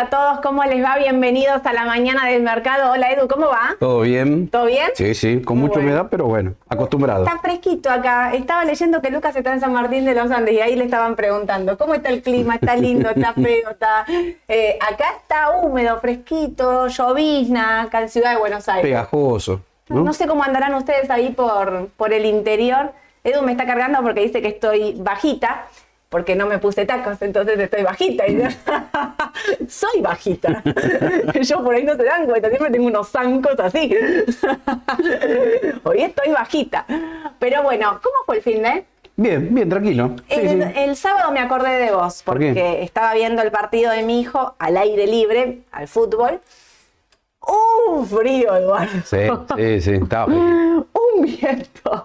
a todos. ¿Cómo les va? Bienvenidos a la mañana del mercado. Hola Edu, ¿cómo va? ¿Todo bien? ¿Todo bien? Sí, sí, con Muy mucha bueno. humedad, pero bueno, acostumbrado. Está fresquito acá. Estaba leyendo que Lucas está en San Martín de los Andes y ahí le estaban preguntando cómo está el clima, está lindo, está feo, está... Eh, acá está húmedo, fresquito, llovizna, acá en Ciudad de Buenos Aires. Pegajoso, ¿no? No sé cómo andarán ustedes ahí por, por el interior. Edu me está cargando porque dice que estoy bajita, porque no me puse tacos, entonces estoy bajita. Y yo, Soy bajita. Yo por ahí no se dan cuenta, siempre tengo unos zancos así. Hoy estoy bajita. Pero bueno, ¿cómo fue el fin de? Bien, bien, tranquilo. Sí, el, sí. el sábado me acordé de vos, porque estaba viendo el partido de mi hijo al aire libre, al fútbol. ¡Un frío, Eduardo! Sí, sí, sí, estaba fresquito. Un viento.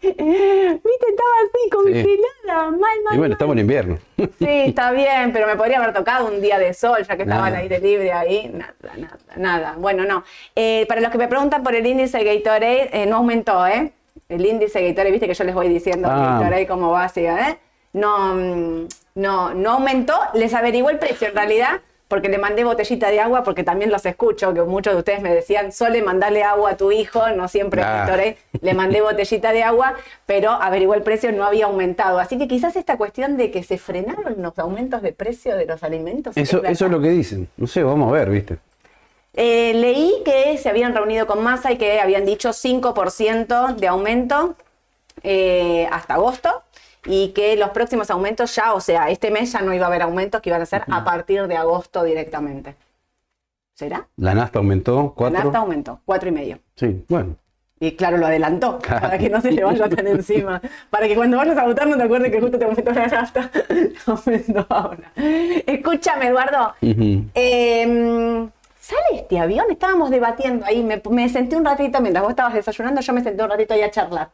Viste, estaba así, congelada, mal, mal. Y bueno, mal. estamos en invierno. Sí, está bien, pero me podría haber tocado un día de sol, ya que estaba al aire libre ahí. Nada, nada, nada. Bueno, no. Eh, para los que me preguntan por el índice Gatorade, eh, no aumentó, ¿eh? El índice Gatorade, viste que yo les voy diciendo Ah. Gatorade como básica, ¿eh? No, mm, no, no aumentó, les averiguó el precio en realidad. Porque le mandé botellita de agua, porque también los escucho, que muchos de ustedes me decían, sole mandarle agua a tu hijo, no siempre Ah. Le mandé botellita de agua, pero averiguó el precio, no había aumentado. Así que quizás esta cuestión de que se frenaron los aumentos de precio de los alimentos. Eso es lo que dicen. No sé, vamos a ver, ¿viste? Eh, leí que se habían reunido con Massa y que habían dicho 5% de aumento eh, hasta agosto y que los próximos aumentos ya, o sea, este mes ya no iba a haber aumentos que iban a ser a partir de agosto directamente. ¿Será? La nafta aumentó, La cuatro. nafta aumentó, cuatro y medio. Sí, bueno. Y claro, lo adelantó, para que no se le vaya tan encima. Para que cuando vayas a votar no te acuerdes que justo te aumentó la nafta. aumentó ahora. Escúchame, Eduardo. Eh, ¿Sale este avión? Estábamos debatiendo ahí. Me, me senté un ratito, mientras vos estabas desayunando, yo me senté un ratito ahí a charlar.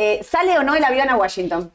Eh, ¿Sale o no el avión a Washington?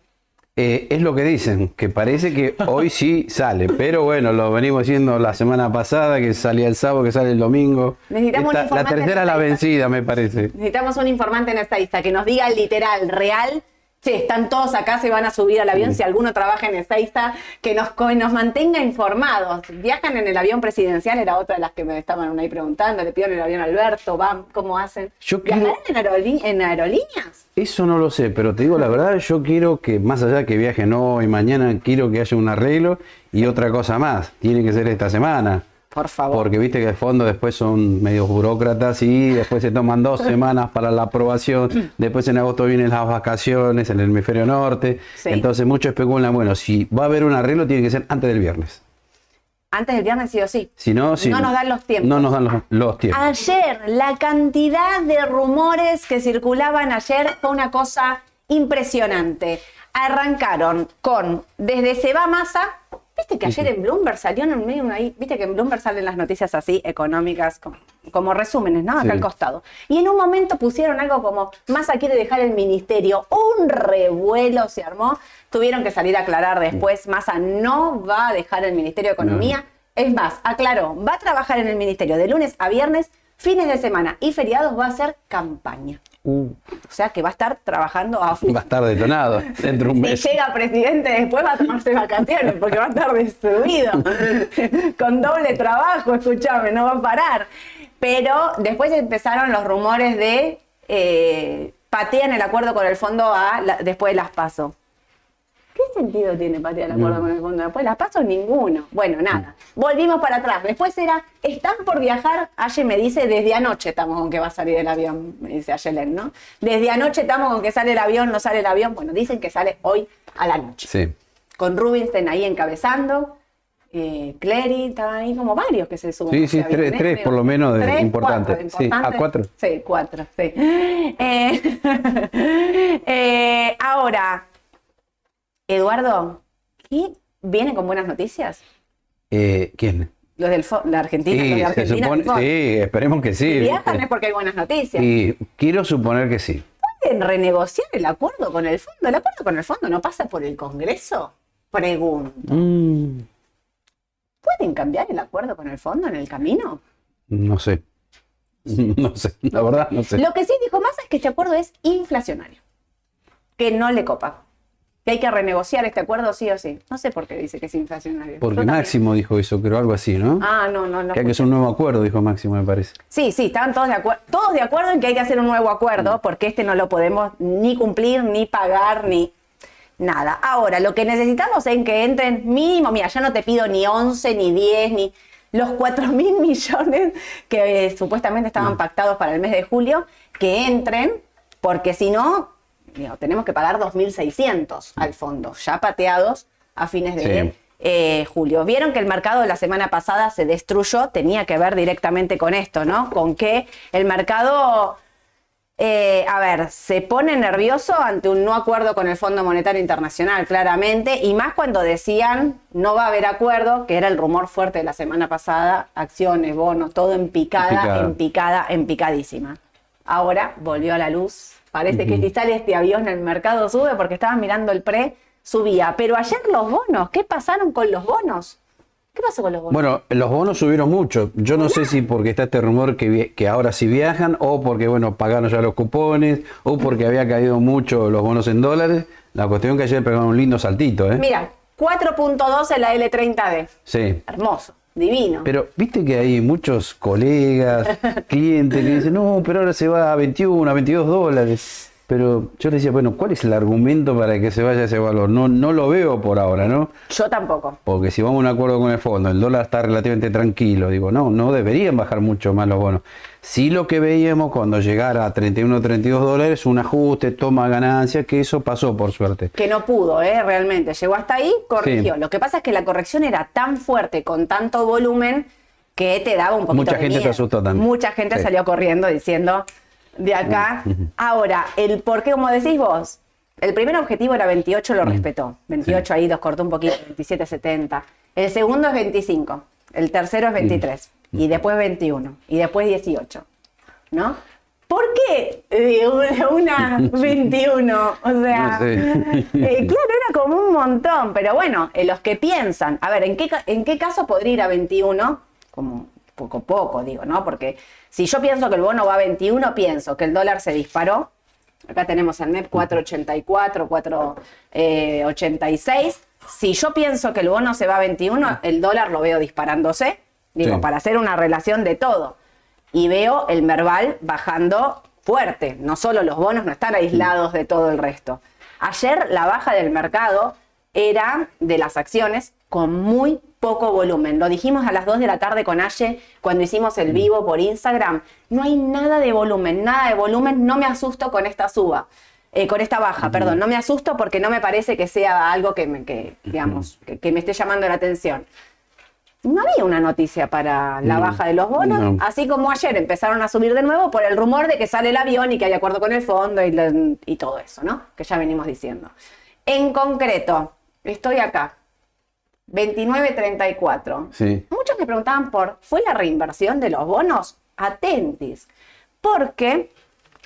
Eh, es lo que dicen, que parece que hoy sí sale, pero bueno, lo venimos diciendo la semana pasada, que salía el sábado, que sale el domingo. Necesitamos un Esta- la informante tercera la vencida, me parece. Necesitamos un informante en esta isla que nos diga literal, real. Che, están todos acá, se van a subir al avión. Si alguno trabaja en Ezeiza, que nos, nos mantenga informados. ¿Viajan en el avión presidencial? Era otra de las que me estaban ahí preguntando. Le pidieron el avión a Alberto, van, ¿cómo hacen? Yo ¿Viajarán quiero- en, aerolí- en aerolíneas? Eso no lo sé, pero te digo la verdad, yo quiero que más allá de que viajen hoy, mañana, quiero que haya un arreglo y otra cosa más. Tiene que ser esta semana. Por favor. Porque viste que de fondo después son medios burócratas y después se toman dos semanas para la aprobación. Después en agosto vienen las vacaciones en el hemisferio norte. Sí. Entonces muchos especulan, bueno, si va a haber un arreglo tiene que ser antes del viernes. Antes del viernes sí o sí. Si no, si No nos dan los tiempos. No nos dan los, los tiempos. Ayer, la cantidad de rumores que circulaban ayer fue una cosa impresionante. Arrancaron con, desde se va masa, viste que ayer en Bloomberg salió en un medio, una- viste que en Bloomberg salen las noticias así, económicas, como, como resúmenes, ¿no? Acá Sí. al costado. Y en un momento pusieron algo como, Massa quiere dejar el ministerio, un revuelo se armó, tuvieron que salir a aclarar después, Massa no va a dejar el Ministerio de Economía, es más, aclaró, va a trabajar en el ministerio de lunes a viernes, fines de semana y feriados va a hacer campaña. Uh, O sea que va a estar trabajando a full. va a estar detonado dentro de un Si mes. llega presidente después va a tomarse vacaciones porque va a estar destruido. Con doble trabajo, escúchame, no va a parar. Pero después empezaron los rumores de eh, patean el acuerdo con el fondo a la- después de las paso. ¿Qué sentido tiene patear el acuerdo No. con el fondo? Después de las paso, ninguno. Bueno, nada. Volvimos para atrás. Después era, están por viajar. Ayer me dice, desde anoche estamos con que va a salir el avión, me dice Ayelen, ¿no? Desde anoche estamos con que sale el avión, no sale el avión. Bueno, dicen que sale hoy a la noche. Sí. Con Rubinstein ahí encabezando. Eh, Clery, estaban ahí como varios que se suben. Sí, sí, tres- ¿eh? tres por lo menos de Tres, importantes. cuatro Sí, a cuatro. Sí, cuatro, sí. Eh, eh, ahora, Eduardo, ¿qué viene con buenas noticias? Eh, ¿Quién? Los del fo- la Argentina, los Sí, de Argentina. supone, sí, esperemos que sí. Si viajan es porque hay buenas noticias. Y quiero suponer que sí. ¿Pueden renegociar el acuerdo con el fondo? ¿El acuerdo con el fondo no pasa por el Congreso? Pregunto. Mm, ¿Pueden cambiar el acuerdo con el fondo en el camino? no sé. No sé, la verdad no sé. Lo que sí dijo Massa es que este acuerdo es inflacionario, que no le copa. Que hay que renegociar este acuerdo sí o sí. No sé por qué dice que es inflacionario. Porque Yo también. Máximo dijo eso, creo, algo así, ¿no? Ah, no, no, no. que hay que hacer un nuevo acuerdo, dijo Máximo, me parece. Sí, sí, estaban todos de acuerdo, todos de acuerdo en que hay que hacer un nuevo acuerdo, porque este no lo podemos ni cumplir, ni pagar, ni nada. Ahora, lo que necesitamos es que entren mínimo, mira, ya no te pido ni 11, ni 10, ni los 4 mil millones que eh, supuestamente estaban pactados para el mes de julio, que entren, porque si no, digo, tenemos que pagar 2.600 al fondo, ya pateados a fines de Sí. eh, julio. Vieron que el mercado la semana pasada se destruyó, tenía que ver directamente con esto, ¿no? Con que el mercado, eh, a ver, se pone nervioso ante un no acuerdo con el Fondo Monetario Internacional, claramente, y más cuando decían no va a haber acuerdo, que era el rumor fuerte de la semana pasada, acciones, bonos, todo en picada, En picada. en picada, en picadísima. Ahora volvió a la luz. Parece que si sale este avión el mercado sube porque estaban mirando el pre, subía. Pero ayer los bonos, ¿qué pasaron con los bonos? ¿Qué pasó con los bonos? Bueno, los bonos subieron mucho. Yo no sé si porque está este rumor que, que ahora sí viajan, o porque, bueno, pagaron ya los cupones, o porque había caído mucho los bonos en dólares. La cuestión que ayer pegaron un lindo saltito, ¿eh? Mira, 4.2 en la L30D. Sí. Hermoso, divino. Pero viste que hay muchos colegas, clientes que dicen, no, pero ahora se va a 21, a 22 dólares. Pero yo le decía, bueno, ¿cuál es el argumento para que se vaya ese valor? No, no lo veo por ahora, ¿no? Yo tampoco. Porque si vamos a un acuerdo con el fondo, el dólar está relativamente tranquilo, digo, no, no deberían bajar mucho más los bonos. Sí lo que veíamos cuando llegara a 31 o 32 dólares, un ajuste, toma ganancia, que eso pasó por suerte. Que no pudo, ¿eh? Realmente. Llegó hasta ahí, corrigió. Sí. Lo que pasa es que la corrección era tan fuerte, con tanto volumen, que te daba un poquito Mucha de gente se miedo. asustó también. Mucha gente Sí. salió corriendo diciendo, de acá. Ahora, el por qué, como decís vos, el primer objetivo era 28, lo respetó. 28 ahí, los cortó un poquito, 27, 70. El segundo es 25. El tercero es 23. Y después 21. Y después 18. ¿No? ¿Por qué eh, una, una 21? O sea, No sé. eh, claro, era como un montón. Pero bueno, eh, los que piensan, a ver, ¿en qué, ¿en qué caso podría ir a 21? Como poco a poco, digo, ¿no? Porque si yo pienso que el bono va a 21, pienso que el dólar se disparó. Acá tenemos el MEP 484, 486. Si yo pienso que el bono se va a 21, el dólar lo veo disparándose. Digo, Sí. para hacer una relación de todo. Y veo el Merval bajando fuerte. No solo los bonos no están aislados de todo el resto. Ayer la baja del mercado era de las acciones con muy poco volumen. Lo dijimos a las 2 de la tarde con Aye cuando hicimos el vivo por Instagram. No hay nada de volumen, nada de volumen. No me asusto con esta suba. eh, con esta baja, perdón, no me asusto porque no me parece que sea algo que me, que, digamos, que, que me esté llamando la atención. No había una noticia para la baja de los bonos, no. así como ayer empezaron a subir de nuevo por el rumor de que sale el avión y que hay acuerdo con el fondo y, la- y todo eso, ¿no? Que ya venimos diciendo. En concreto, estoy acá, 29.34. Sí. Muchos me preguntaban por, ¿fue la reinversión de los bonos? Atentis, porque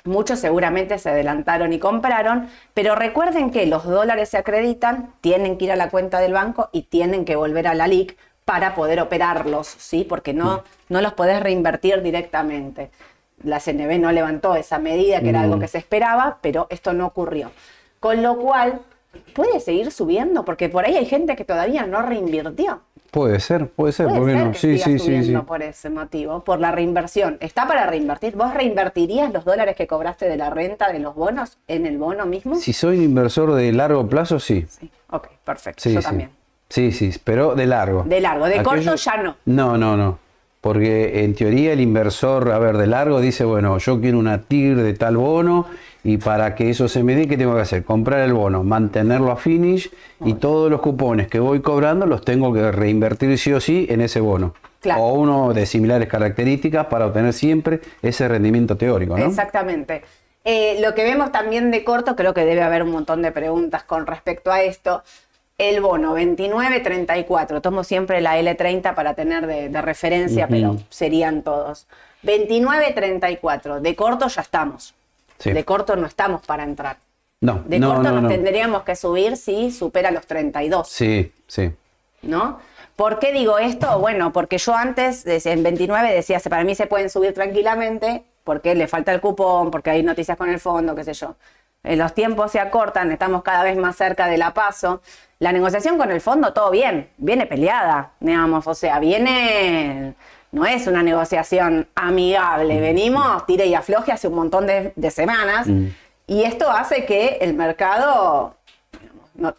muchos seguramente se adelantaron y compraron, pero recuerden que los dólares se acreditan, tienen que ir a la cuenta del banco y tienen que volver a la LIC para poder operarlos, ¿sí? Porque no, no los podés reinvertir directamente. La CNB no levantó esa medida, que era algo Mm. que se esperaba, pero esto no ocurrió. Con lo cual, puede seguir subiendo, porque por ahí hay gente que todavía no reinvirtió. Puede ser, puede ser, Puede ¿por qué ser no? que Sí, siga sí, sí, por ese motivo, por la reinversión. Está para reinvertir. ¿Vos reinvertirías los dólares que cobraste de la renta de los bonos en el bono mismo? Si soy un inversor de largo plazo, sí. Sí. Ok, perfecto. Sí, Yo sí. también. Sí, sí, pero de largo. De largo, de corto ya no. No, no, no. Porque en teoría el inversor, a ver, de largo dice, bueno, yo quiero una TIR de tal bono y para que eso se me dé, ¿qué tengo que hacer? Comprar el bono, mantenerlo a finish y todos los cupones que voy cobrando los tengo que reinvertir sí o sí en ese bono. Claro. O uno de similares características para obtener siempre ese rendimiento teórico, ¿no? Exactamente. Eh, lo que vemos también de corto, creo que debe haber un montón de preguntas con respecto a esto. El bono 29.34, tomo siempre la L30 para tener de, de referencia, pero serían todos. 29.34, de corto ya estamos. Sí. De corto no estamos para entrar. No, De no, corto no, nos no. tendríamos que subir si supera los 32. Sí, sí. ¿no? ¿Por qué digo esto? Bueno, porque yo antes, en 29, decía, "Se- para mí se pueden subir tranquilamente porque le falta el cupón, porque hay noticias con el fondo, qué sé yo. eh, los tiempos se acortan, estamos cada vez más cerca de la paso. La negociación con el fondo, todo bien, viene peleada, digamos, o sea, viene, no es una negociación amigable, venimos, tire y afloje hace un montón de, de semanas, y esto hace que el mercado digamos, no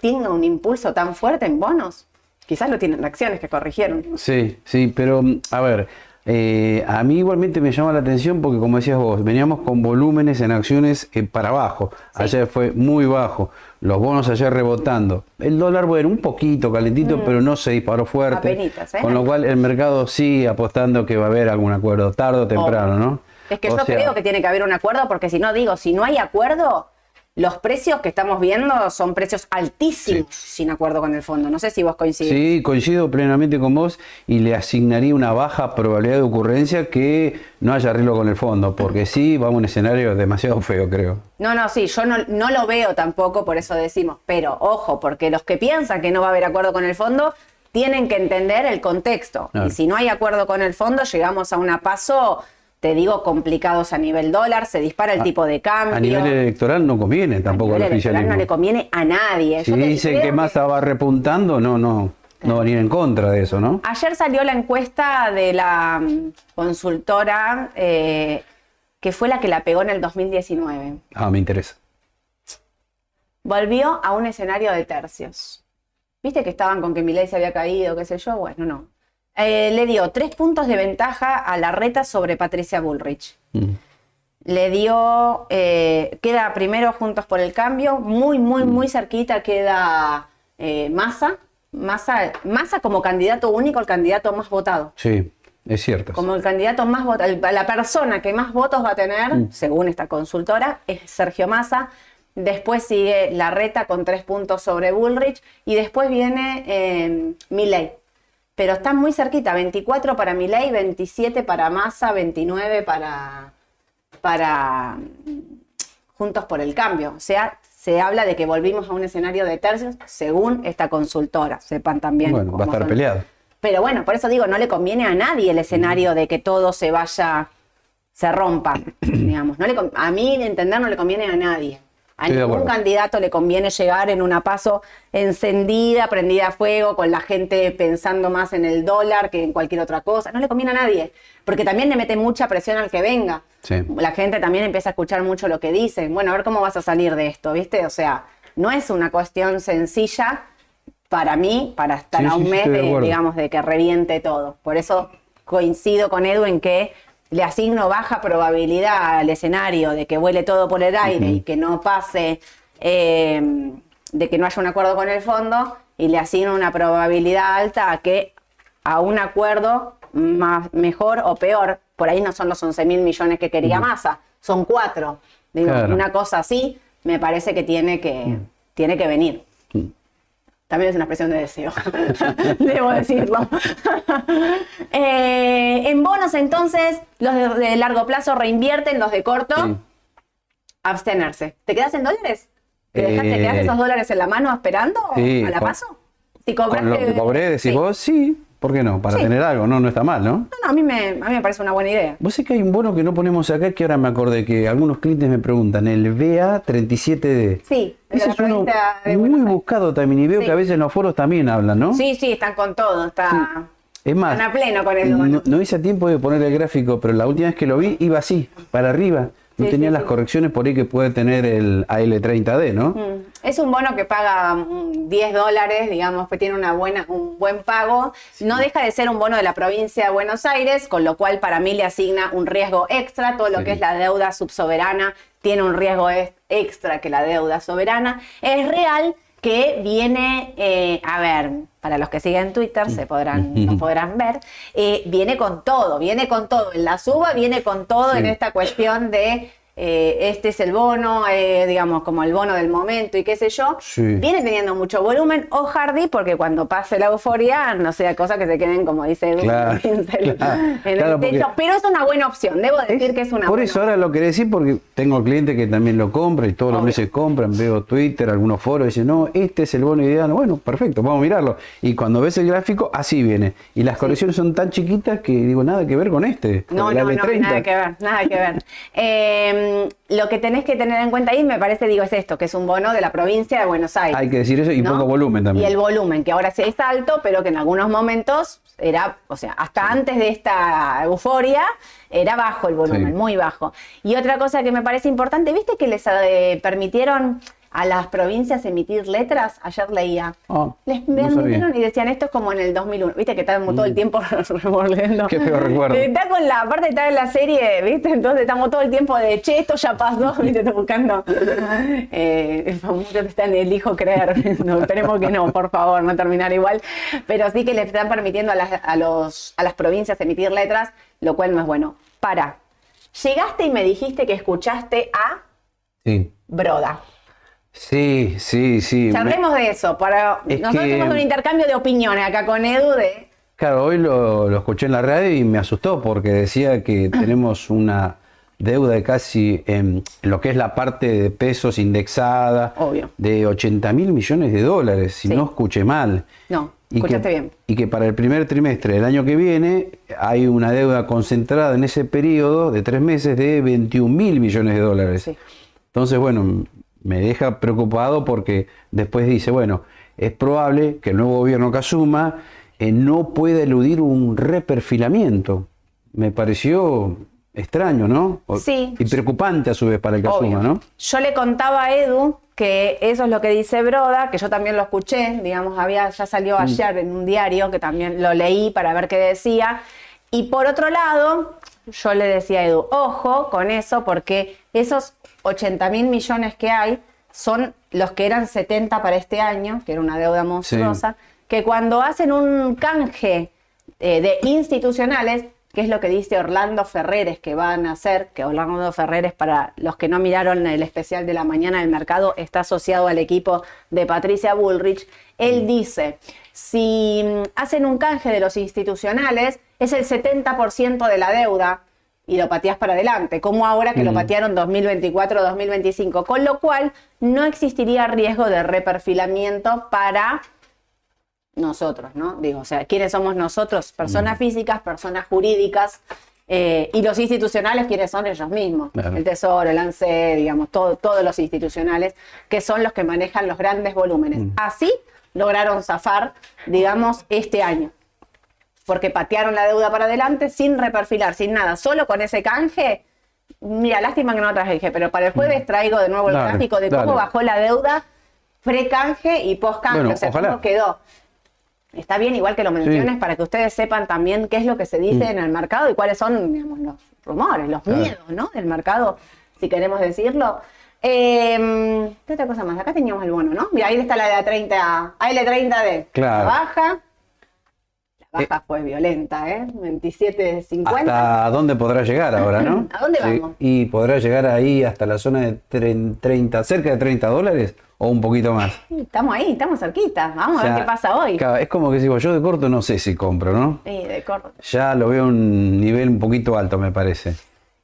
tenga un impulso tan fuerte en bonos. Quizás lo tienen acciones que corrigieron. Sí, sí, pero a ver, eh, a mí igualmente me llama la atención porque como decías vos, veníamos con volúmenes en acciones eh, para abajo. Ayer fue muy bajo. Los bonos ayer rebotando. El dólar, bueno, un poquito calentito, pero no se disparó fuerte. Apenitas, ¿eh? Con lo cual el mercado sigue apostando que va a haber algún acuerdo tarde o temprano, ¿no? Es que O yo sea, creo que tiene que haber un acuerdo porque si no digo, si no hay acuerdo, los precios que estamos viendo son precios altísimos sin acuerdo con el fondo. No sé si vos coincidís. Sí, coincido plenamente con vos y le asignaría una baja probabilidad de ocurrencia que no haya arreglo con el fondo, porque sí, vamos a un escenario demasiado feo, creo. No, no, sí, yo no, no lo veo tampoco, por eso decimos, pero ojo, porque los que piensan que no va a haber acuerdo con el fondo tienen que entender el contexto. Y si no hay acuerdo con el fondo, llegamos a una paso, te digo, complicados a nivel dólar, se dispara el tipo de cambio. A nivel electoral no conviene tampoco A nivel electoral oficialismo. no le conviene a nadie. Si Yo dicen que Massa va repuntando, no, no, no van a ir en contra de eso, ¿no? Ayer salió la encuesta de la mm, consultora eh, que fue la que la pegó en el 2019. Ah, me interesa. Volvió a un escenario de tercios. ¿Viste que estaban con que Milei se había caído, qué sé yo? Bueno, no. Eh, le dio tres puntos de ventaja a la reta sobre Patricia Bullrich. Mm. Le dio, eh, queda primero Juntos por el Cambio, muy, muy, muy cerquita queda eh, Massa. Massa. Massa como candidato único, el candidato más votado. Sí, es cierto. Como el candidato más votado, la persona que más votos va a tener, según esta consultora, es Sergio Massa. Después sigue Larreta con tres puntos sobre Bullrich y después viene Milei. Pero están muy cerquita, 24 para Milei, 27 para Massa, 29 para, para Juntos por el Cambio. O sea, se habla de que volvimos a un escenario de tercios según esta consultora. Sepan también. Bueno, va a estar son. peleado. Pero bueno, por eso digo, no le conviene a nadie el escenario de que todo se vaya, se rompa, digamos. No le, a mí, de entender, no le conviene a nadie. A ningún candidato le conviene llegar en una paso encendida, prendida a fuego, con la gente pensando más en el dólar que en cualquier otra cosa. No le conviene a nadie, porque también le mete mucha presión al que venga. Sí. La gente también empieza a escuchar mucho lo que dicen. Bueno, a ver cómo vas a salir de esto, ¿viste? O sea, no es una cuestión sencilla para mí, para estar Sí, a un sí, mes de de, digamos, de que reviente todo. Por eso coincido con Edu en que le asigno baja probabilidad al escenario de que vuele todo por el aire y que no pase, eh, de que no haya un acuerdo con el fondo, y le asigno una probabilidad alta a que a un acuerdo más, mejor o peor, por ahí no son los 11 mil millones que quería Massa, son cuatro. Digo, Claro. una cosa así me parece que tiene que, tiene que venir. También es una expresión de deseo, debo decirlo. Eh, en bonos, entonces, los de, de largo plazo reinvierten, los de corto, Sí. abstenerse. ¿Te quedas en dólares? ¿Te, dejas- te Eh, quedas esos dólares en la mano esperando Sí, a la con- paso? Si Con lo que cobré, decís sí. vos, sí, ¿por qué no? Para Sí. tener algo, no, no está mal, ¿no? No, no, a mí, me, a mí me parece una buena idea. Vos sé que hay un bono que no ponemos acá que ahora me acordé que algunos clientes me preguntan, el BA37D. Sí, la es uno de muy buscado también y veo Sí. que a veces en los foros también hablan, ¿no? Sí, sí, están con todo, está... Es más, Están a pleno con el bono. no, no hice tiempo de poner el gráfico, pero la última vez que lo vi iba así, para arriba. No Sí, tenía sí, las sí. correcciones por ahí que puede tener el AL30D, ¿no? Mm, Es un bono que paga mm, 10 dólares, digamos, que tiene una buena, un buen pago. No deja de ser un bono de la provincia de Buenos Aires, con lo cual para mí le asigna un riesgo extra. Todo lo que es la deuda subsoberana tiene un riesgo ex- extra que la deuda soberana. Es real que viene, eh, a ver, para los que siguen Twitter se podrán, nos podrán ver, eh, viene con todo, viene con todo. En la suba viene con todo Sí. en esta cuestión de eh, este es el bono, eh, digamos, como el bono del momento y qué sé yo. Sí. Viene teniendo mucho volumen. O Hardy, porque cuando pase la euforia, no sea cosa que se queden, como dice Claro, en el- claro, en techo. Pero es una buena opción, debo decir que es una Por buena eso ahora lo quería decir porque tengo clientes que también lo compran y todos los meses compran, veo Twitter, algunos foros y dicen, no, este es el bono ideal. Bueno, perfecto, vamos a mirarlo. Y cuando ves el gráfico, así viene. Y las correcciones son tan chiquitas que digo, nada que ver con este. No, no, no, AL30. nada que ver, nada que ver. Eh, mm, lo que tenés que tener en cuenta ahí, me parece, digo, es esto, que es un bono de la provincia de Buenos Aires. Hay que decir eso y ¿no? poco volumen también. Y el volumen, que ahora sí es alto, pero que en algunos momentos era, o sea, hasta antes de esta euforia, era bajo el volumen, Sí. muy bajo. Y otra cosa que me parece importante, ¿viste que les eh, permitieron a las provincias emitir letras? Ayer leía. Ah, Les permitieron y decían esto es como en el 2001. Viste que estamos todo el tiempo revolviendo. Qué feo recuerdo. Está con la parte está en la serie, ¿viste? Entonces estamos todo el tiempo de, che, esto ya pasó, ¿viste? Estoy buscando. Eh, el famoso que está en el hijo creer. No, esperemos que no, por favor, no terminar igual. Pero sí que le están permitiendo a las, a los, a las provincias emitir letras, lo cual no es bueno. Para. Llegaste y me dijiste que escuchaste a Sí, Broda. Sí, sí. sí. Me- Charlemos de eso. Para... Es Nosotros que- tuvimos un intercambio de opiniones acá con Edu de. Claro, hoy lo, lo escuché en la radio y me asustó porque decía que tenemos una deuda de casi, en lo que es la parte de pesos indexada, Obvio. de 80 mil millones de dólares, si Sí. no escuché mal. No, Y escuchaste que, bien. Y que para el primer trimestre del año que viene hay una deuda concentrada en ese periodo de tres meses de 21 mil millones de dólares. Sí. Entonces, bueno, me deja preocupado porque después dice, bueno, es probable que el nuevo gobierno que asuma eh, no pueda eludir un reperfilamiento. Me pareció extraño, ¿no? O- Sí. Y preocupante a su vez para el Obvio. asuma, ¿no? Yo le contaba a Edu que eso es lo que dice Broda, que yo también lo escuché, digamos, había, ya salió Mm. ayer en un diario, que también lo leí para ver qué decía. Y por otro lado, yo le decía a Edu, ojo con eso, porque esos 80 mil millones que hay son los que eran 70 para este año, que era una deuda monstruosa, que cuando hacen un canje eh, de institucionales, que es lo que dice Orlando Ferreres que van a hacer, que Orlando Ferreres, para los que no miraron el especial de la mañana del mercado, está asociado al equipo de Patricia Bullrich. Él dice, si mm, hacen un canje de los institucionales, es el 70% de la deuda y lo pateás para adelante, como ahora que lo patearon 2024-2025, con lo cual no existiría riesgo de reperfilamiento para nosotros, ¿no? Digo, o sea, ¿quiénes somos nosotros? Personas físicas, personas jurídicas, eh, y los institucionales, ¿quiénes son ellos mismos? Claro. El Tesoro, el ANSE, digamos, todo- todos los institucionales, que son los que manejan los grandes volúmenes. Así lograron zafar, digamos, este año. Porque patearon la deuda para adelante sin reperfilar, sin nada, solo con ese canje. Mira, lástima que no traje, pero para el jueves traigo de nuevo el Dale, gráfico de cómo dale. bajó la deuda pre-canje y post-canje, Bueno, o sea, ojalá. cómo quedó. Está bien, igual que lo menciones, para que ustedes sepan también qué es lo que se dice en el mercado y cuáles son, digamos, los rumores, los Mm. Claro. miedos, ¿no? Del mercado, si queremos decirlo. Eh, ¿Qué otra cosa más? Acá teníamos el bono, ¿no? Mira, ahí está la de A30, L30D. Claro. La baja. La baja fue violenta, ¿eh? 27.50. ¿Hasta dónde podrá llegar ahora, no? ¿A dónde vamos? Y podrá llegar ahí hasta la zona de tre- 30, cerca de 30 dólares o un poquito más. Estamos ahí, estamos cerquita. Vamos a O sea, ver qué pasa hoy. Es como que digo, yo de corto no sé si compro, ¿no? Sí, de corto. Ya lo veo a un nivel un poquito alto, me parece.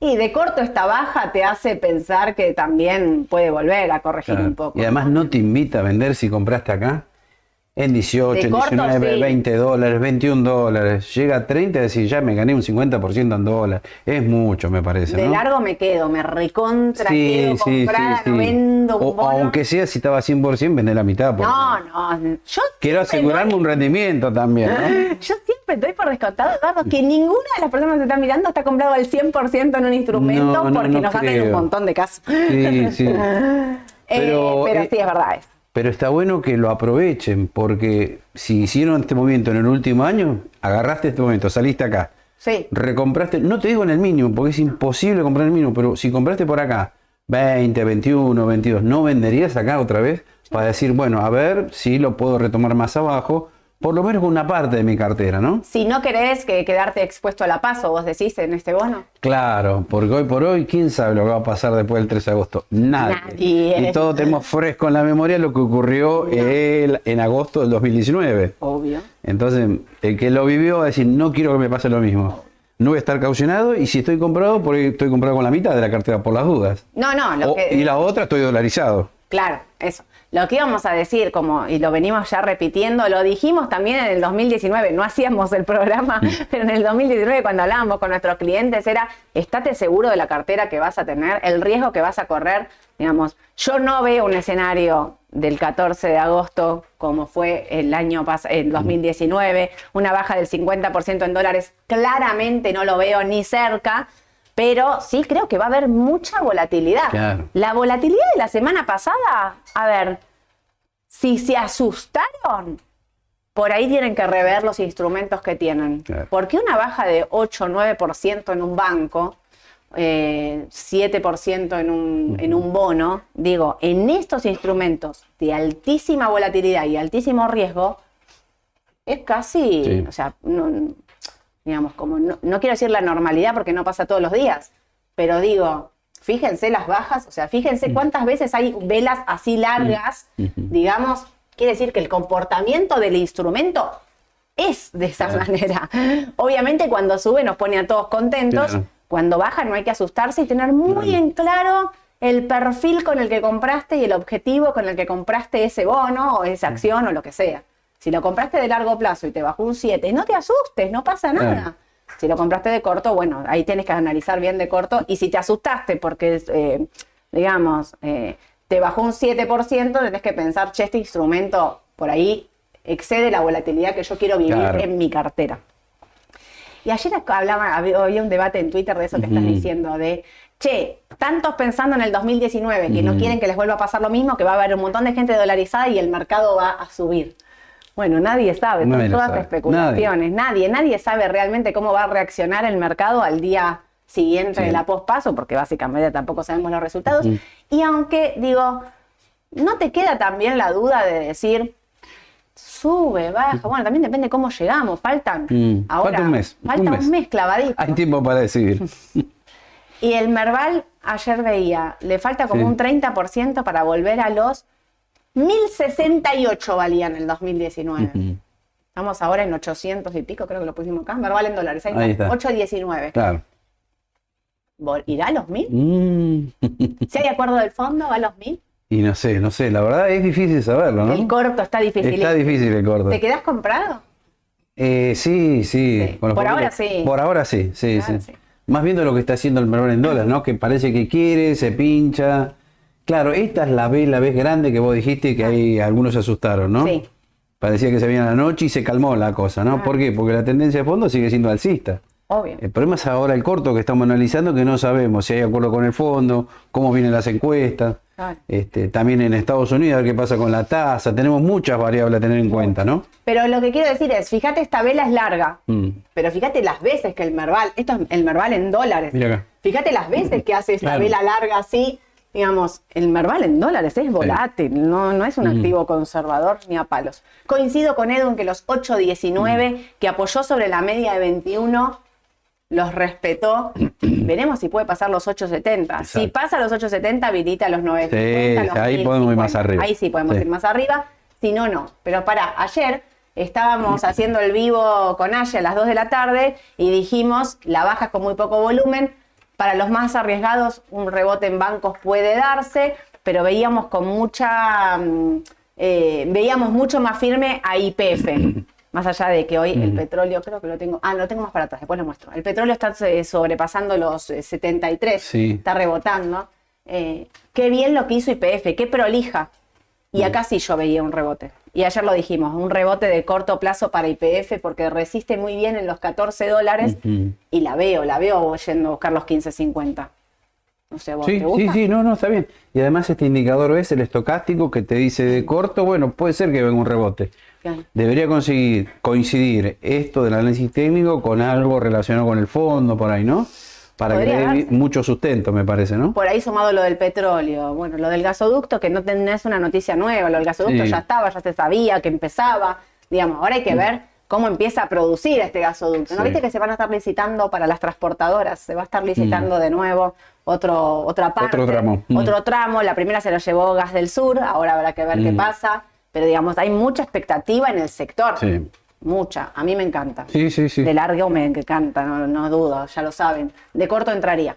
Y de corto esta baja te hace pensar que también puede volver a corregir Claro. un poco. Y además no te invita a vender si compraste acá. En 18, De en corto, 19, sí. 20 dólares, 21 dólares. Llega a 30 y decir, ya me gané un 50% en dólares. Es mucho, me parece. De ¿no? largo me quedo, me recontra Sí, quedo sí, comprada, no vendo un O- bono. aunque sea si estaba 100%, vende la mitad. porque No, no, yo Quiero asegurarme doy- un rendimiento también, ¿no? Yo siempre doy por descontado, Eduardo, que ninguna de las personas que están mirando está comprado al 100% en un instrumento No, porque no nos hacen un montón de casos. Sí, sí. Eh, Pero, eh, sí, es verdad. eso. Pero está bueno que lo aprovechen, porque si hicieron este movimiento en el último año, agarraste este momento, saliste acá, Sí. recompraste, no te digo en el mínimo, porque es imposible comprar el mínimo, pero si compraste por acá 20, 21, 22, ¿no venderías acá otra vez? Para decir, bueno, a ver si lo puedo retomar más abajo, por lo menos una parte de mi cartera, ¿no? Si no querés que quedarte expuesto a la paso, vos decís en este bono. Claro, porque hoy por hoy, ¿quién sabe lo que va a pasar después del 13 de agosto? Nadie. Nadie. Y todos tenemos fresco en la memoria lo que ocurrió el- en agosto del 2019. Obvio. Entonces, el que lo vivió va a decir, no quiero que me pase lo mismo. No voy a estar caucionado y si estoy comprado, por ahí estoy comprado con la mitad de la cartera por las dudas. No, no, lo O- que. Y la otra estoy dolarizado. Claro, eso. Lo que íbamos a decir, como, y lo venimos ya repitiendo, lo dijimos también en el 2019, no hacíamos el programa, pero en el 2019 cuando hablábamos con nuestros clientes era, estate seguro de la cartera que vas a tener, el riesgo que vas a correr, digamos, yo no veo un escenario del 14 de agosto como fue el año pasado, en 2019, una baja del 50% en dólares, claramente no lo veo ni cerca, pero sí creo que va a haber mucha volatilidad. Claro. La volatilidad de la semana pasada, a ver, si se asustaron, por ahí tienen que rever los instrumentos que tienen. Claro. Porque una baja de 8 o 9% en un banco, eh, 7% en un, en un bono, digo, en estos instrumentos de altísima volatilidad y altísimo riesgo, es casi, Sí. o sea, no- digamos, como no, no quiero decir la normalidad porque no pasa todos los días, pero digo, fíjense las bajas, o sea, Mm. fíjense cuántas veces hay velas así largas, digamos, quiere decir que el comportamiento del instrumento es de esa manera. Obviamente cuando sube nos pone a todos contentos, Claro. cuando baja no hay que asustarse y tener muy en claro el perfil con el que compraste y el objetivo con el que compraste ese bono o esa acción o lo que sea. Si lo compraste de largo plazo y te bajó un 7, no te asustes, no pasa nada. Si lo compraste de corto, bueno, ahí tienes que analizar bien de corto. Y si te asustaste porque, eh, digamos, eh, te bajó un 7%, tenés que pensar, che, este instrumento por ahí excede la volatilidad que yo quiero vivir Claro. en mi cartera. Y ayer hablaba, había un debate en Twitter de eso que estás diciendo, de, che, tantos pensando en el 2019, que no Ujú. quieren que les vuelva a pasar lo mismo, que va a haber un montón de gente dolarizada y el mercado va a subir. Bueno, nadie sabe, son Nadie todas sabe. especulaciones. Nadie. nadie, sabe realmente cómo va a reaccionar el mercado al día siguiente de Sí. la pospaso, porque básicamente tampoco sabemos los resultados. Y aunque, digo, no te queda también la duda de decir, sube, baja. Bueno, también depende cómo llegamos. Faltan Mm, ahora. falta un mes, Falta un mes, clavadito. Hay tiempo para decidir. Y el Merval, ayer veía, le falta como Sí. un 30% para volver a los 1068 valía en el 2019. Ujú. Estamos ahora en 800 y pico, creo que lo pusimos acá. Merval en dólares. Ahí, Ahí está. está. 819. Claro. ¿Irá a los 1000? Mm. Si hay acuerdo del fondo, ¿va a los 1000? Y no sé, no sé, la verdad es difícil saberlo, ¿no? El corto está difícil. Está difícil el corto. ¿Te quedás comprado? Eh, sí, sí. Por poquitos- ahora sí. Por ahora sí, sí, Claro, sí. sí. Más viendo lo que está haciendo el mercado en dólares, ¿no? Que parece que quiere, se pincha. Claro, esta es la vez, la vez grande que vos dijiste que hay algunos se asustaron, ¿no? Sí. Parecía que se venía la noche y se calmó la cosa, ¿no? Ah. ¿Por qué? Porque la tendencia de fondo sigue siendo alcista. Obvio. El problema es ahora el corto que estamos analizando, que no sabemos si hay acuerdo con el fondo, cómo vienen las encuestas. Claro. Este, también en Estados Unidos, a ver qué pasa con la tasa. Tenemos muchas variables a tener en cuenta, ¿no? Pero lo que quiero decir es, fíjate, esta vela es larga. Mm. Pero fíjate las veces que el Merval, esto es el Merval en dólares. Mira acá. Fíjate las veces que hace esta Claro. vela larga así. Digamos, el Merval en dólares es volátil, no, no es un Mm. activo conservador ni a palos. Coincido con Edu en que los 8.19 Mm. que apoyó sobre la media de 21 los respetó. Veremos si puede pasar los 8.70. Si pasa los 8.70, habilita los 9.50. Sí, los ahí podemos ir más 1.050. arriba. Ahí sí podemos Sí. ir más arriba. Si no, no. Pero para, ayer estábamos haciendo el vivo con Aya a las 2 de la tarde y dijimos, la baja con muy poco volumen. Para los más arriesgados, un rebote en bancos puede darse, pero veíamos con mucha, mm, eh, veíamos mucho más firme a IPF. Más allá de que hoy el petróleo, creo que lo tengo, ah, lo tengo más para atrás, después lo muestro. El petróleo está eh, sobrepasando los eh, 73, Sí. está rebotando. Eh, qué bien lo que hizo IPF, qué prolija. Y acá sí yo veía un rebote. Y ayer lo dijimos, un rebote de corto plazo para IPF porque resiste muy bien en los 14 dólares y la veo, la veo yendo a buscar los 15.50. No sé, ¿vos Sí, te gusta? sí, sí, no, no, está bien. Y además este indicador es el estocástico que te dice de corto, bueno, puede ser que venga un rebote. Claro. Debería conseguir coincidir esto del análisis técnico con algo relacionado con el fondo, por ahí, ¿no? Para que le dé mucho sustento, me parece, ¿no? Por ahí sumado lo del petróleo, bueno, lo del gasoducto, que no tenés una noticia nueva, lo del gasoducto Sí. ya estaba, ya se sabía que empezaba, digamos, ahora hay que ver cómo empieza a producir este gasoducto. ¿No Sí. viste que se van a estar licitando para las transportadoras? Se va a estar licitando de nuevo otro, otra parte. Otro tramo. Mm. Otro tramo, la primera se lo llevó Gas del Sur, ahora habrá que ver qué Mm. pasa, pero digamos, hay mucha expectativa en el sector. Sí. Mucha, a mí me encanta. Sí, sí, sí. De largo me encanta, no, no dudo, ya lo saben. De corto entraría.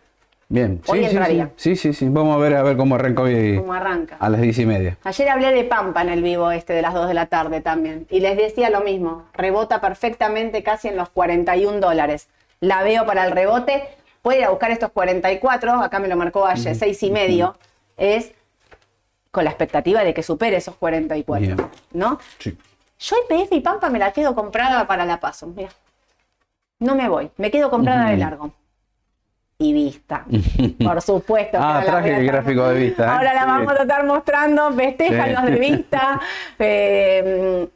Bien. Hoy sí, entraría. sí, sí, sí, sí. Vamos a ver a ver cómo arranca hoy ¿Cómo arranca? a las diez y media. Ayer hablé de Pampa en el vivo este de las 2 de la tarde también. Y les decía lo mismo. Rebota perfectamente casi en los 41 dólares. La veo para el rebote. Puede ir a buscar estos 44. Acá me lo marcó ayer, 6 y medio. Es con la expectativa de que supere esos 44. Bien. ¿No? Sí. Yo IPF y Pampa me la quedo comprada para la paso. Mira. No me voy. Me quedo comprada de largo. Y vista. Por supuesto. que Ah, traje el gráfico de vista, ¿eh? Ahora la Sí. vamos a estar mostrando. Festejan Sí. de vista. Eh,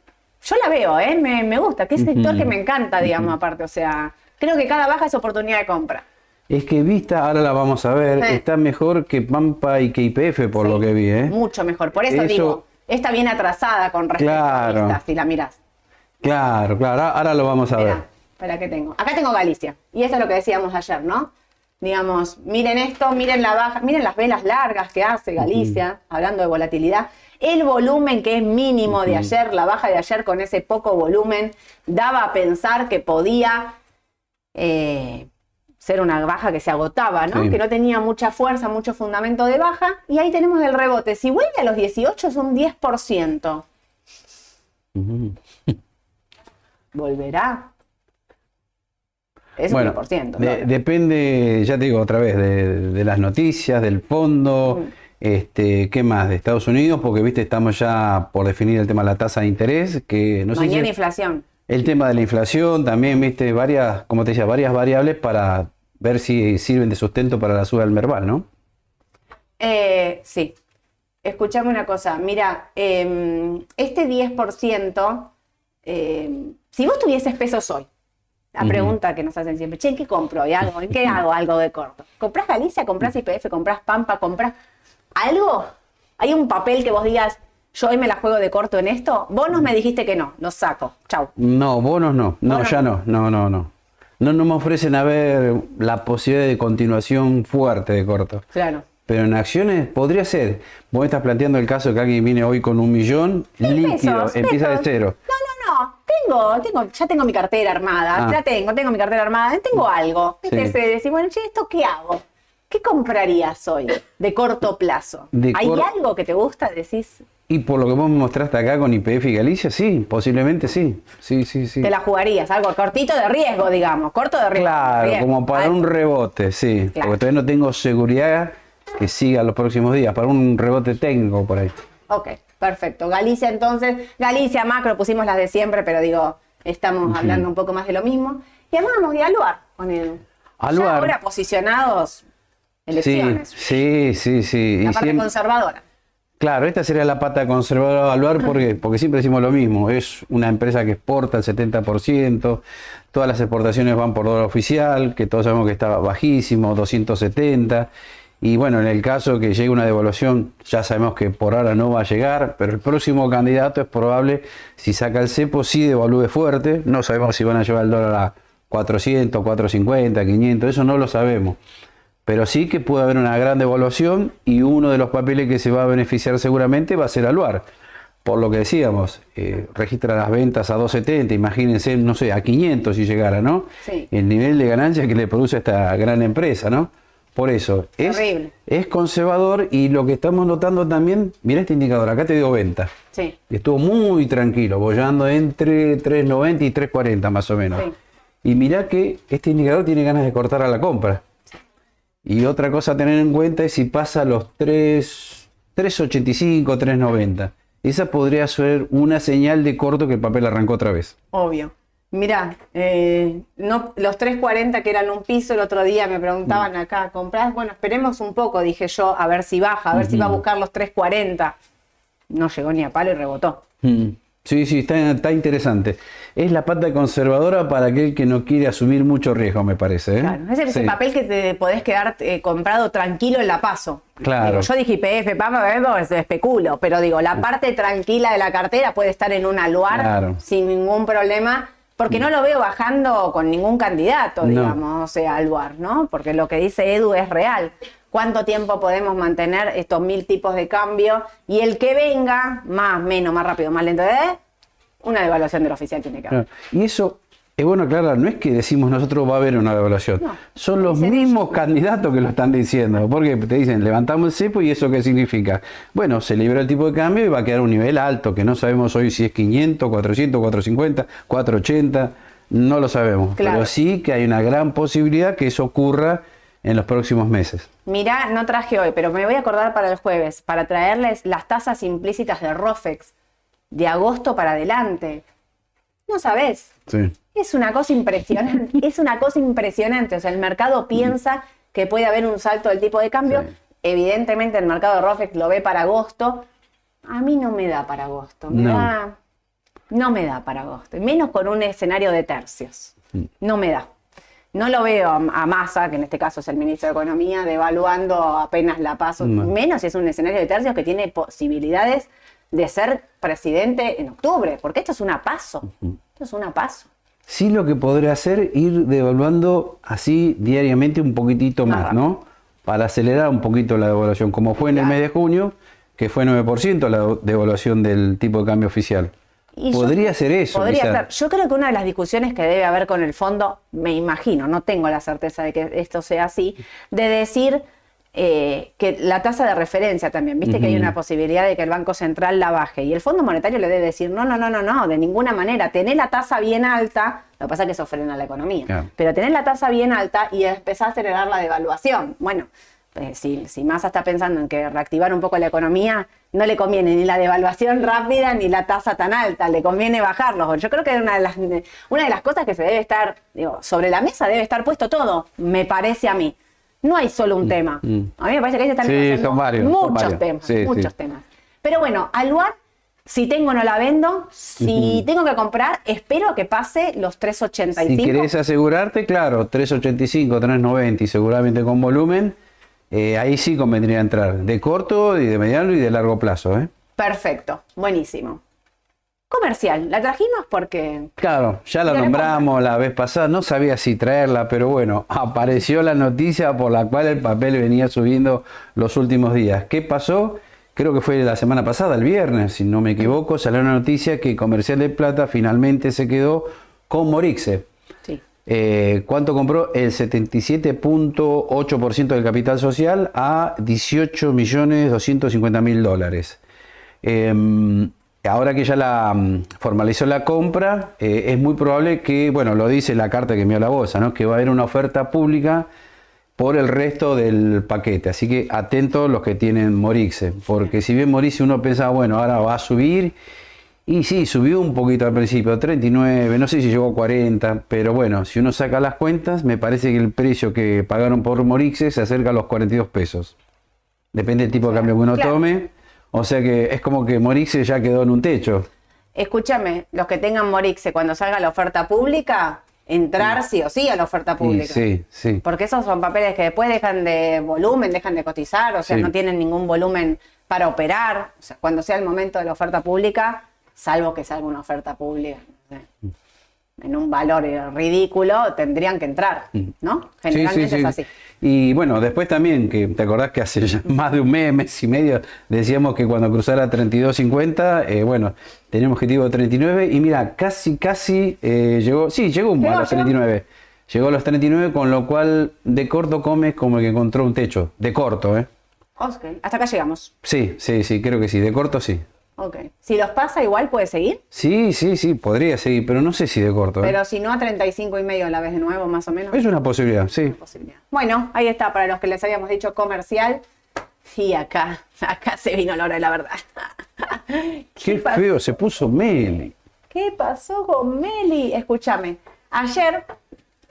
yo la veo, ¿eh? Me, me gusta. Qué sector que me encanta, digamos, aparte. O sea, creo que cada baja es oportunidad de compra. Es que Vista, ahora la vamos a ver, Sí. está mejor que Pampa y que IPF por Sí, lo que vi, ¿eh? Mucho mejor. Por eso, Eso- digo, esta viene atrasada con respecto Claro. a vista, si la mirás. Claro, claro, ahora lo vamos a ver. Espera, espera que tengo. Acá tengo Galicia. Y esto es lo que decíamos ayer, ¿no? Digamos, miren esto, miren la baja, miren las velas largas que hace Galicia, hablando de volatilidad. El volumen que es mínimo de ayer, la baja de ayer con ese poco volumen, daba a pensar que podía eh, ser una baja que se agotaba, ¿no? Sí. Que no tenía mucha fuerza, mucho fundamento de baja. Y ahí tenemos el rebote. Si vuelve a los 18 es un 10%. Ujú. ¿Volverá? Es Bueno, un 10%. de- claro. depende, ya te digo otra vez, de, de las noticias, del fondo, Mm. este, ¿qué más? De Estados Unidos, porque viste, estamos ya por definir el tema de la tasa de interés, que no sé Mañana si inflación. El tema de la inflación, también, viste, varias, como te decía, varias variables para ver si sirven de sustento para la suba del Merval, ¿no? Eh, sí. Escuchame una cosa. Mira, eh, este 10%, eh, si vos tuvieses pesos hoy, la pregunta que nos hacen siempre, che, ¿en qué compro hoy algo? ¿En qué hago algo de corto? ¿Comprás Galicia? ¿Comprás IPF? ¿Comprás Pampa? ¿Comprás algo? ¿Hay un papel que vos digas, yo hoy me la juego de corto en esto? Vos nos me dijiste que no, lo saco. Chau. No, bonos no, no, Bonos ya no, no, no, no. No, no me ofrecen a ver la posibilidad de continuación fuerte de corto. Claro. Pero en acciones podría ser. Vos estás planteando el caso de que alguien viene hoy con un millón líquido, pesos, empieza de pesos. cero. No, no, no. Tengo, tengo, ya tengo mi cartera armada. Ah. Ya tengo, tengo mi cartera armada. Tengo algo. Sí. Viste, ese decir, bueno, che, ¿esto qué hago? ¿Qué comprarías hoy de corto plazo? De ¿Hay cor- algo que te gusta? Decís, Y por lo que vos me mostraste acá con IPF y Galicia, sí, posiblemente sí. Sí, sí, sí. te la jugarías. Algo cortito de riesgo, digamos. Corto de riesgo. Claro, Riesgo. como para Algo. un rebote, sí. Claro. Porque todavía no tengo seguridad que siga los próximos días, para un rebote técnico por ahí. Ok, perfecto. Galicia, entonces, Galicia, macro, pusimos las de siempre, pero digo, estamos hablando un poco más de lo mismo. Y hablamos de Aluar con. Ya Aluar. ahora posicionados, elecciones. Sí, sí, sí, sí. La Y parte siempre- conservadora. Claro, esta sería la pata conservadora de Aluar porque, porque siempre decimos lo mismo, es una empresa que exporta el 70%, todas las exportaciones van por dólar oficial, que todos sabemos que está bajísimo, 270, y bueno, en el caso que llegue una devaluación, ya sabemos que por ahora no va a llegar, pero el próximo candidato es probable, si saca el cepo, sí devalúe fuerte, no sabemos si van a llevar el dólar a 400, 450, 500, eso no lo sabemos. Pero sí que puede haber una gran devaluación y uno de los papeles que se va a beneficiar seguramente va a ser Aluar. Por lo que decíamos, eh, registra las ventas a 270, imagínense, no sé, a 500 si llegara, ¿no? Sí. El nivel de ganancia que le produce a esta gran empresa, ¿no? Por eso, es conservador y lo que estamos notando también, mira este indicador, acá te digo venta. Sí. Estuvo muy tranquilo, bollando entre 3.90 y 3.40 más o menos. Sí. Y mirá que este indicador tiene ganas de cortar a la compra. Y otra cosa a tener en cuenta es si pasa los 3, 3.85, 3.90. Esa podría ser una señal de corto que el papel arrancó otra vez. Obvio. Mirá, eh, no, los 340 que eran un piso, el otro día me Mm. preguntaban acá, ¿comprás? Bueno, esperemos un poco, dije yo, a ver si baja, a ver si va a buscar los 340. No llegó ni a palo y rebotó. Mm. Sí, sí, está, está interesante. Es la pata conservadora para aquel que no quiere asumir mucho riesgo, me parece. ¿eh? Claro, ese es el Sí. papel que te podés quedar eh, comprado tranquilo en la paso. Claro. Digo, yo dije IPF, es- especulo, pero digo, la parte tranquila de la cartera puede estar en un aluar Claro. sin ningún problema, porque no lo veo bajando con ningún candidato, No. digamos, o sea, aluar, ¿no? Porque lo que dice Edu es real. ¿Cuánto tiempo podemos mantener estos mil tipos de cambio? Y el que venga, más, menos, más rápido, más lento, ¿eh? Una devaluación del oficial tiene que haber. Y eso Es bueno aclarar, no es que decimos nosotros va a haber una devaluación. No, Son los mismos candidatos que lo están diciendo. Porque te dicen, levantamos el cepo y eso qué significa. Bueno, se liberó el tipo de cambio y va a quedar un nivel alto, que no sabemos hoy si es 500, 400, 450, 480, no lo sabemos. Claro. Pero sí que hay una gran posibilidad que eso ocurra en los próximos meses. Mirá, no traje hoy, pero me voy a acordar para el jueves, para traerles las tasas implícitas de Rofex de agosto para adelante. No sabés. Sí. Es una cosa impresionante, es una cosa impresionante. O sea, el mercado piensa que puede haber un salto del tipo de cambio. Sí. Evidentemente el mercado de Rofex lo ve para agosto. A mí no me da para agosto. Me No. da- no me da para agosto. Menos con un escenario de tercios. Mm. No me da. No lo veo a, a Massa, que en este caso es el ministro de Economía, devaluando apenas la paso. No. Menos si es un escenario de tercios que tiene posibilidades de ser presidente en octubre. Porque esto es una paso. Esto es una paso. Sí lo que podría hacer ir devaluando así diariamente un poquitito más, Ajá. ¿no? Para acelerar un poquito la devaluación, como fue en el mes de junio, que fue 9% la devaluación del tipo de cambio oficial. Y yo- podría ser eso. Podría ser. Yo creo que una de las discusiones que debe haber con el fondo, me imagino, no tengo la certeza de que esto sea así, de decir eh, que la tasa de referencia también, viste que hay una posibilidad de que el Banco Central la baje y el Fondo Monetario le debe decir, no, no, no, no, no, de ninguna manera, tener la tasa bien alta, lo que pasa es que eso frena la economía, Claro. pero tener la tasa bien alta y empezar a acelerar la devaluación. Bueno, eh, si, si Massa está pensando en que reactivar un poco la economía, no le conviene ni la devaluación rápida ni la tasa tan alta, le conviene bajarlos. Yo creo que una de las, una de las cosas que se debe estar, digo, sobre la mesa debe estar puesto todo, me parece a mí. No hay solo un tema. mm. A mí me parece que ahí se están Sí, son varios, son muchos varios. temas, Sí, sí. muchos temas. Pero bueno, al lugar, si tengo no la vendo, si tengo que comprar, espero que pase los 3.85. Si querés asegurarte, claro, 385, 390 y seguramente con volumen, eh, ahí sí convendría entrar. De corto y de mediano y de largo plazo, ¿eh? Perfecto, buenísimo. Comercial, la trajimos porque Claro, ya la nombramos la vez pasada, no sabía si traerla, pero bueno, apareció la noticia por la cual el papel venía subiendo los últimos días. ¿Qué pasó? Creo que fue la semana pasada, el viernes, si no me equivoco, salió una noticia que Comercial de Plata finalmente se quedó con Morixe. sí, Eh, ¿Cuánto compró? El 77.8% del capital social a 18.250.000 dólares. Eh, ahora que ya la mm, formalizó la compra, eh, es muy probable que, bueno, lo dice la carta que envió la bolsa, ¿no? que va a haber una oferta pública por el resto del paquete. Así que atentos los que tienen Morixe, porque si bien Morixe uno pensaba, bueno, ahora va a subir, y sí, subió un poquito al principio, 39, no sé si llegó a 40, pero bueno, si uno saca las cuentas, me parece que el precio que pagaron por Morixe se acerca a los 42 pesos. Depende del tipo de cambio que uno Claro. tome. O sea que es como que Morixe ya quedó en un techo. escúchame, los que tengan Morixe cuando salga la oferta pública, entrar sí o sí a la oferta pública. sí, sí. Porque esos son papeles que después dejan de volumen, dejan de cotizar, o sea, Sí. no tienen ningún volumen para operar. O sea, cuando sea el momento de la oferta pública, salvo que salga una oferta pública no sé, en un valor eh, ridículo, tendrían que entrar, ¿no? Mm. Sí, Generalmente sí, sí. es así. Y bueno, después también, que te acordás que hace ya más de un mes, mes y medio, decíamos que cuando cruzara 32.50, eh, bueno, teníamos objetivo de 39 y mira, casi, casi eh, llegó, sí, llegó, a los llegó. 39. Llegó a los 39, con lo cual de corto comes como el que encontró un techo. De corto, ¿eh? Ok, hasta acá llegamos. Sí, sí, sí, creo que sí, de corto sí. Ok. Si los pasa, igual puede seguir, Sí, sí, sí, podría seguir, pero no sé si de corto. ¿eh? pero si no a 35 y medio la vez de nuevo, más o menos. Es una posibilidad, sí. posibilidad. Bueno, ahí está, para los que les habíamos dicho comercial. Y acá, acá se vino la hora de la verdad. Qué pasó? feo, se puso Meli. ¿Qué pasó con Meli? Escúchame, ayer,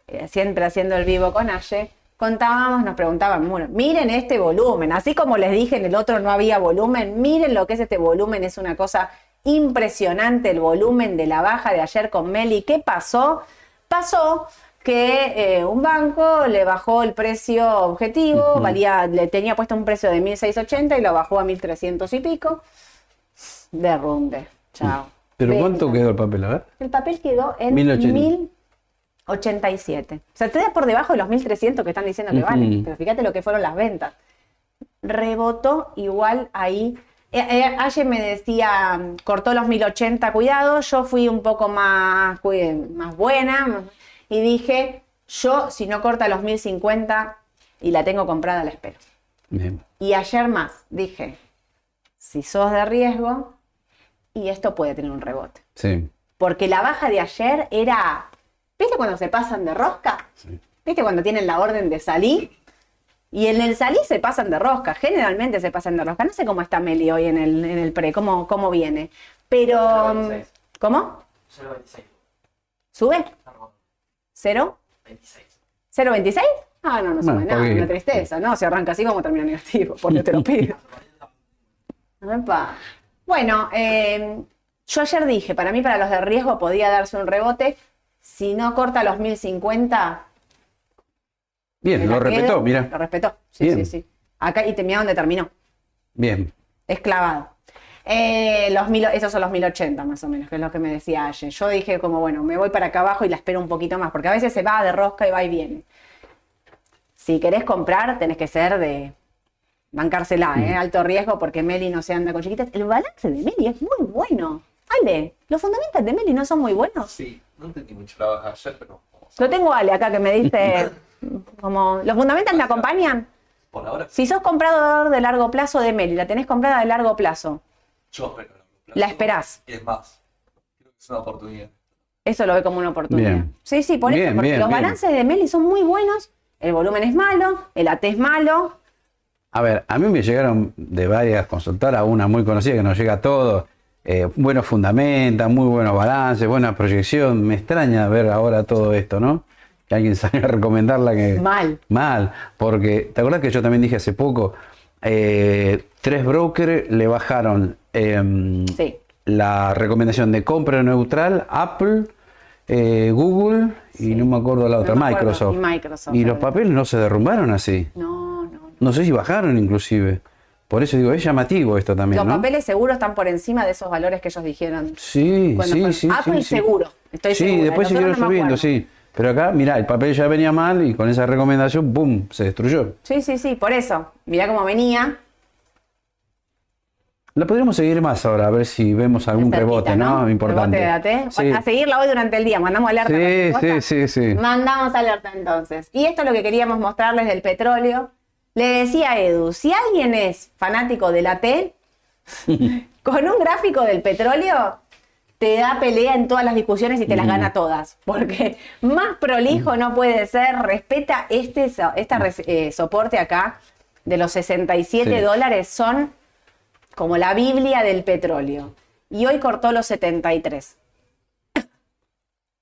eh, siempre haciendo el vivo con Aye, contábamos, nos preguntaban, bueno, miren este volumen, así como les dije en el otro no había volumen, miren lo que es este volumen, es una cosa impresionante el volumen de la baja de ayer con Meli. ¿Qué pasó? Pasó que eh, un banco le bajó el precio objetivo, valía, le tenía puesto un precio de 1.680 y lo bajó a 1.300 y pico. Derrumbe. Chao. ¿Pero cuánto quedó el papel? A ver. El papel quedó en 1080. 1087. O sea, está por debajo de los 1300 que están diciendo que Ujú. valen. Pero fíjate lo que fueron las ventas. Rebotó igual ahí Eh, eh, Aye me decía, cortó los 1080, cuidado, yo fui un poco más, más buena y dije, yo si no corta los 1050 y la tengo comprada, la espero. Bien. Y ayer más, dije, si sos de riesgo, y esto puede tener un rebote. Sí. Porque la baja de ayer era, ¿viste cuando se pasan de rosca? ¿Viste cuando tienen la orden de salir? Y en el salir se pasan de rosca, generalmente se pasan de rosca. No sé cómo está Meli hoy en el, en el pre, cómo, cómo viene. Pero, 0.26. ¿cómo? 0.26. ¿Sube? Largo. ¿Cero? 26. ¿0.26? Ah, no, no sube Bueno, nada, una tristeza, ¿no? Si arranca así, vamos a terminar negativo, porque te lo pido. Epa. Bueno, eh, yo ayer dije, para mí, para los de riesgo podía darse un rebote. Si no corta los 1050, Bien, lo respetó, quedo. mira. Lo respetó, sí, Bien. sí, sí. Acá, y te mira dónde terminó. Bien. Es clavado. Eh, los mil, esos son los 1080 más o menos, que es lo que me decía ayer. Yo dije como, bueno, me voy para acá abajo y la espero un poquito más, porque a veces se va de rosca y va y viene. Si querés comprar, tenés que ser de bancársela, ¿eh? alto riesgo, porque Meli no se anda con chiquitas. El balance de Meli es muy bueno. Ale, los fundamentos de Meli no son muy buenos. Sí, no entendí mucho la baja ayer, pero vamos a- Lo tengo Ale acá que me dice, como, ¿los fundamentos me acompañan? por ahora Si sos comprador de largo plazo de Meli, la tenés comprada de largo plazo, yo espero a largo plazo. la esperás. Y es más, creo que es una oportunidad. Eso lo ve como una oportunidad. Bien. Sí, sí, por Bien, eso, porque bien, los bien. balances de Meli son muy buenos, el volumen es malo, el AT es malo. A ver, a mí me llegaron de varias consultoras, una muy conocida que nos llega a todos. Eh, buenos fundamentos, muy buenos balances, buena proyección. Me extraña ver ahora todo esto, ¿no? Que alguien salga a recomendarla que. Mal. Mal, porque ¿te acuerdas que yo también dije hace poco? eh, tres brokers le bajaron em, Sí. la recomendación de compra neutral, Apple, eh, Google y no me acuerdo la otra, acuerdo, Microsoft. y Microsoft, Y los papeles no se derrumbaron así. No, no. No sé si bajaron inclusive. Por eso digo, es llamativo esto también, Los ¿no? papeles seguros están por encima de esos valores que ellos dijeron. Sí, sí, fueron. sí. Apple sí, sí. seguro, estoy Sí, segura. después siguieron no subiendo, sí. Pero acá, mirá, el papel ya venía mal y con esa recomendación, ¡pum! se destruyó. Sí, sí, sí, por eso. Mirá cómo venía. La podríamos seguir más ahora, a ver si vemos algún cerquita, rebote, ¿no? Importante. Rebote de AT. Sí, A seguirla hoy durante el día, mandamos alerta. sí, sí, sí, sí. Mandamos alerta entonces. Y esto es lo que queríamos mostrarles del petróleo. Le decía a Edu, si alguien es fanático de la T, con un gráfico del petróleo te da pelea en todas las discusiones y te las gana todas. Porque más prolijo no puede ser. Respeta este eh, soporte acá de los 67 Sí. dólares. Son como la Biblia del petróleo. Y hoy cortó los 73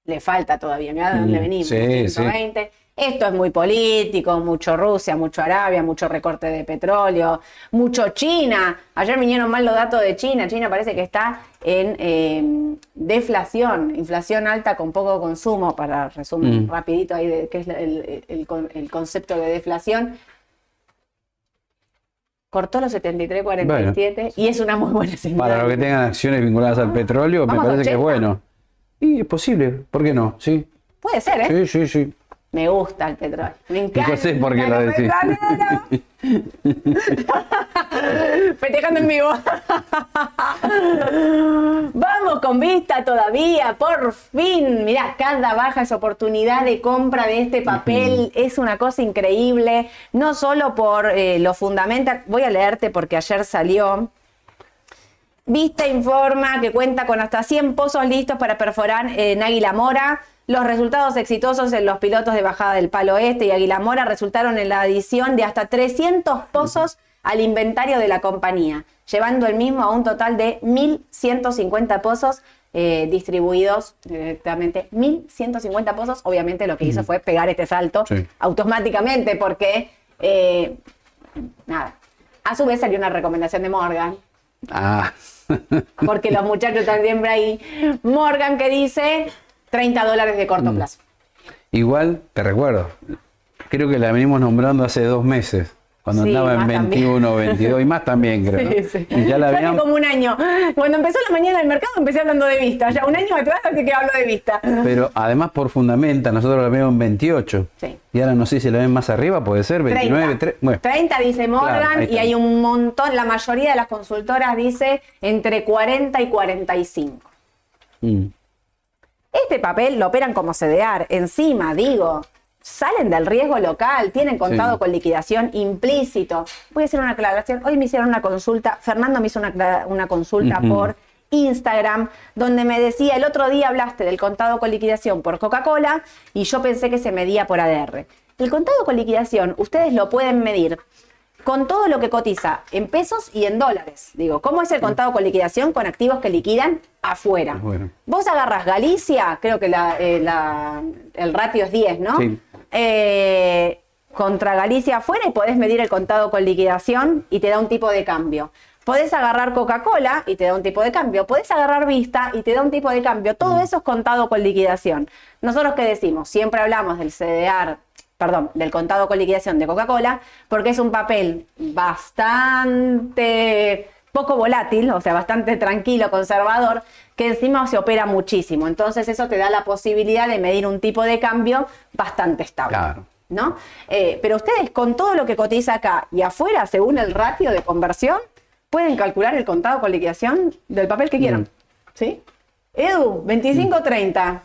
le falta todavía, mirá de dónde venimos, sí, 120. Esto es muy político, mucho Rusia, mucho Arabia, mucho recorte de petróleo, mucho China. Ayer vinieron mal los datos de China. China parece que está en eh, deflación, inflación alta con poco consumo, para resumir Mm. rapidito ahí de qué es el, el con- el concepto de deflación. Cortó los 73.47 y es una muy buena señal. Para los que tengan acciones vinculadas al petróleo, me parece que es 80. bueno. Y es posible, ¿por qué no? Sí, Puede ser, ¿eh? sí, sí, sí. Me gusta el petróleo. Me encanta. Yo sé por qué lo decís. Festejando en vivo. Vamos con vista todavía, por fin. Mirá, cada baja es oportunidad de compra de este papel. Es una cosa increíble. No solo por eh, lo fundamental. Voy a leerte porque ayer salió. Vista informa que cuenta con hasta 100 pozos listos para perforar en Águila Mora. Los resultados exitosos en los pilotos de bajada del Palo Este y Águila Mora resultaron en la adición de hasta 300 pozos al inventario de la compañía, llevando el mismo a un total de 1.150 pozos eh, distribuidos directamente. 1.150 pozos, obviamente lo que hizo fue pegar este salto Sí. automáticamente porque, eh, nada, a su vez salió una recomendación de Morgan, Ah, porque los muchachos están siempre ahí. Morgan que dice 30 dólares de Mm. corto plazo. igual, te recuerdo, creo que la venimos nombrando hace dos meses. Cuando Sí, andaba en más también. 21, 22 y más también creo. Sí, sí. Y ya la habían, como un año. Cuando empezó la mañana del mercado empecé hablando de vista. Ya un año atrás así que hablo de vista. pero además por fundamenta, nosotros la vemos en 28. Sí. Y ahora no sé si la ven más arriba, puede ser 29, 30. 3, bueno. 30 dice Morgan Claro, y hay un montón, la mayoría de las consultoras dice entre 40 y 45. Mm. Este papel lo operan como CDR. Encima, digo, salen del riesgo local, tienen contado Sí. con liquidación implícito. Voy a hacer una aclaración. Hoy me hicieron una consulta, Fernando me hizo una, consulta por Instagram, donde me decía, el otro día hablaste del contado con liquidación por Coca-Cola y yo pensé que se medía por ADR. El contado con liquidación, ustedes lo pueden medir con todo lo que cotiza en pesos y en dólares. Digo, ¿cómo es el contado con liquidación con activos que liquidan afuera? Afuera. Vos agarras Galicia, creo que la- eh, la- el ratio es 10, ¿no? Sí. Eh, contra Galicia afuera y podés medir el contado con liquidación y te da un tipo de cambio. Podés agarrar Coca-Cola y te da un tipo de cambio. Podés agarrar Vista y te da un tipo de cambio. Todo eso es contado con liquidación. Nosotros qué decimos? Siempre hablamos del CDR, perdón, del contado con liquidación de Coca-Cola, porque es un papel bastante poco volátil, o sea, bastante tranquilo, conservador, que encima se opera muchísimo. Entonces eso te da la posibilidad de medir un tipo de cambio bastante estable. Claro. ¿no? Eh, pero ustedes con todo lo que cotiza acá y afuera, según el ratio de conversión, pueden calcular el contado con liquidación del papel que quieran. Mm. ¿Sí? Edu, 25-30.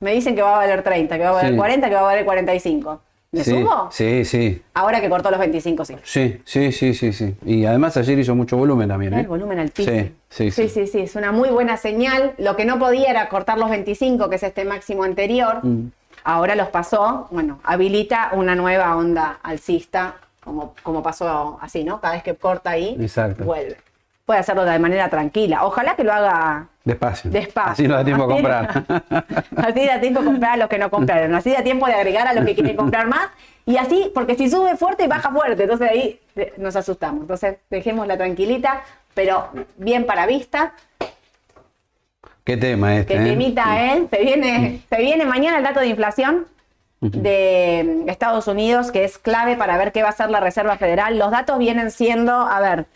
Me dicen que va a valer 30, que va a valer Sí. 40, que va a valer 45. ¿Me sí, sumo? Sí, sí. Ahora que cortó los 25, sí. Sí, sí, sí, sí, sí. Y además ayer hizo mucho volumen también, ¿eh? El volumen altísimo. Sí, sí, sí. sí, sí, sí, es una muy buena señal. Lo que no podía era cortar los 25, que es este máximo anterior. Mm. Ahora los pasó, bueno, habilita una nueva onda alcista, como, como pasó así, ¿no? Cada vez que corta ahí, Exacto. vuelve. Puede hacerlo de manera tranquila. Ojalá que lo haga Despacio. despacio. Así no da tiempo a comprar. así da tiempo a comprar a los que no compraron. Así da tiempo de agregar a los que quieren comprar más. Y así, porque si sube fuerte, baja fuerte. Entonces ahí eh, nos asustamos. Entonces dejémosla tranquilita, pero bien para vista. Qué tema este, Que ¿eh? temita, ¿eh? Se viene, se viene mañana el dato de inflación de Estados Unidos, que es clave para ver qué va a hacer la Reserva Federal. Los datos vienen siendo, a ver,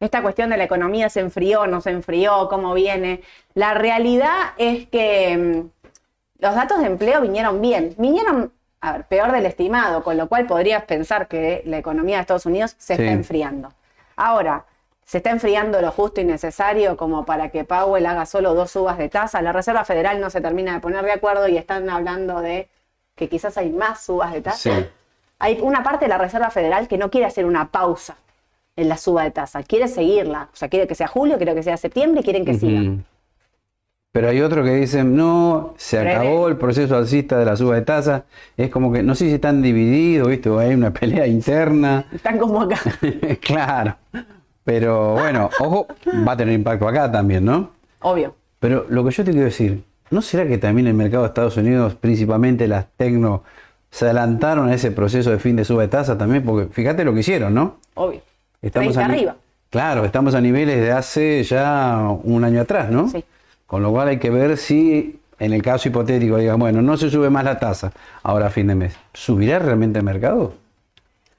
esta cuestión de la economía se enfrió, no se enfrió, cómo viene. La realidad es que mm, los datos de empleo vinieron bien, vinieron, a ver, peor del estimado, con lo cual podrías pensar que la economía de Estados Unidos se Sí. está enfriando. Ahora, se está enfriando lo justo y necesario como para que Powell haga solo dos subas de tasa. La Reserva Federal no se termina de poner de acuerdo y están hablando de que quizás hay más subas de tasa. Sí. Hay una parte de la Reserva Federal que no quiere hacer una pausa en la suba de tasa, quiere seguirla. O sea, quiere que sea julio, quiere que sea septiembre y quieren que siga. Pero hay otros que dicen, no, se Breve. acabó el proceso alcista de la suba de tasa. Es como que, no sé si están divididos, ¿viste? O hay una pelea interna. Están como acá. claro. Pero bueno, ojo, va a tener impacto acá también, ¿no? Obvio. Pero lo que yo te quiero decir, ¿no será que también el mercado de Estados Unidos, principalmente las tecno, se adelantaron a ese proceso de fin de suba de tasa también? Porque fíjate lo que hicieron, ¿no? Obvio. Estamos 30 a ni- arriba. Claro, estamos a niveles de hace ya un año atrás, ¿no? Sí. Con lo cual hay que ver si, en el caso hipotético, digan, bueno, no se sube más la tasa ahora a fin de mes. ¿Subirá realmente el mercado?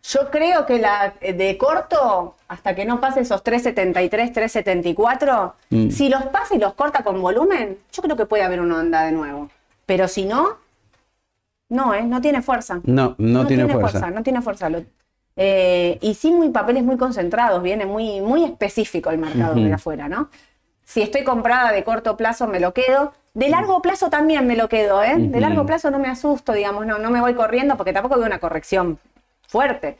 Yo creo que la de corto, hasta que no pase esos 373, 374, Mm. si los pasa y los corta con volumen, yo creo que puede haber una onda de nuevo. Pero si no, no, ¿eh? No tiene fuerza. No, no, tiene, fuerza. No tiene fuerza. Lo- eh, y sí, muy papeles muy concentrados, viene muy, muy específico el mercado de afuera, ¿no? Si estoy comprada de corto plazo, me lo quedo. De largo plazo también me lo quedo, ¿eh? De largo plazo no me asusto, digamos, no, no me voy corriendo porque tampoco veo una corrección fuerte.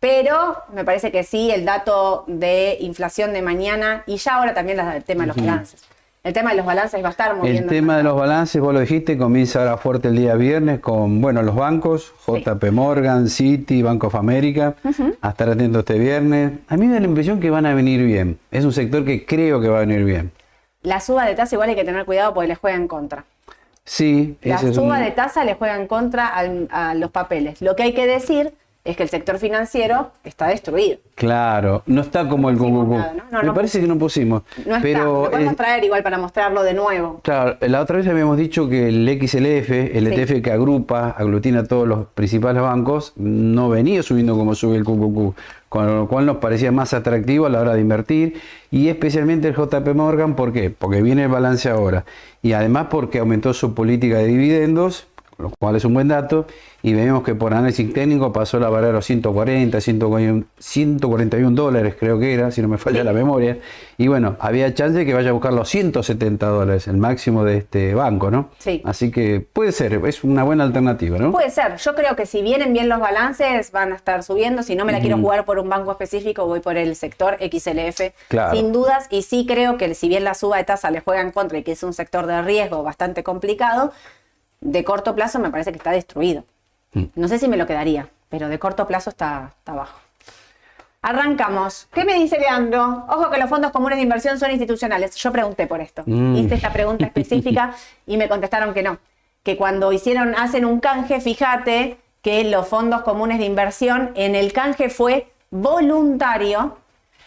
Pero me parece que sí, el dato de inflación de mañana y ya ahora también el tema de los balances. El tema de los balances va a estar moviendo. El tema de los balances, vos lo dijiste, comienza ahora fuerte el día viernes con, bueno, los bancos, JP Morgan, Citi, Bank of America, a estar atentos este viernes. A mí me da la impresión que van a venir bien. Es un sector que creo que va a venir bien. La suba de tasa igual hay que tener cuidado porque les juega en contra. Sí, La es suba un... de tasa le juega en contra al- a los papeles. Lo que hay que decir es que el sector financiero está destruido. Claro, no está como el. No, Me parece que no pusimos. No está, pero lo podemos eh, traer igual para mostrarlo de nuevo. Claro, la otra vez habíamos dicho que el XLF, el Sí. ETF que agrupa, aglutina a todos los principales bancos, no venía subiendo como sube el QQQ, con lo cual nos parecía más atractivo a la hora de invertir y especialmente el JP Morgan, ¿por qué? Porque viene el balance ahora y además porque aumentó su política de dividendos, lo cual es un buen dato, y vemos que por análisis técnico pasó la barrera a los 140, 141 141 dólares creo que era, si no me falla la memoria, y bueno, había chance de que vaya a buscar los 170 dólares, el máximo de este banco, ¿no? Sí. Así que puede ser, es una buena alternativa, ¿no? Puede ser, yo creo que si vienen bien los balances van a estar subiendo, si no me la quiero jugar por un banco específico voy por el sector XLF Claro. sin dudas y sí creo que si bien la suba de tasa le juega en contra y que es un sector de riesgo bastante complicado, de corto plazo me parece que está destruido. Mm. No sé si me lo quedaría, pero de corto plazo está, está bajo. Arrancamos. ¿Qué me dice Leandro? Ojo que los fondos comunes de inversión son institucionales. Yo pregunté por esto. Mm. Hice esta pregunta específica y me contestaron que no. Que cuando hicieron, hacen un canje, fíjate que los fondos comunes de inversión, en el canje fue voluntario.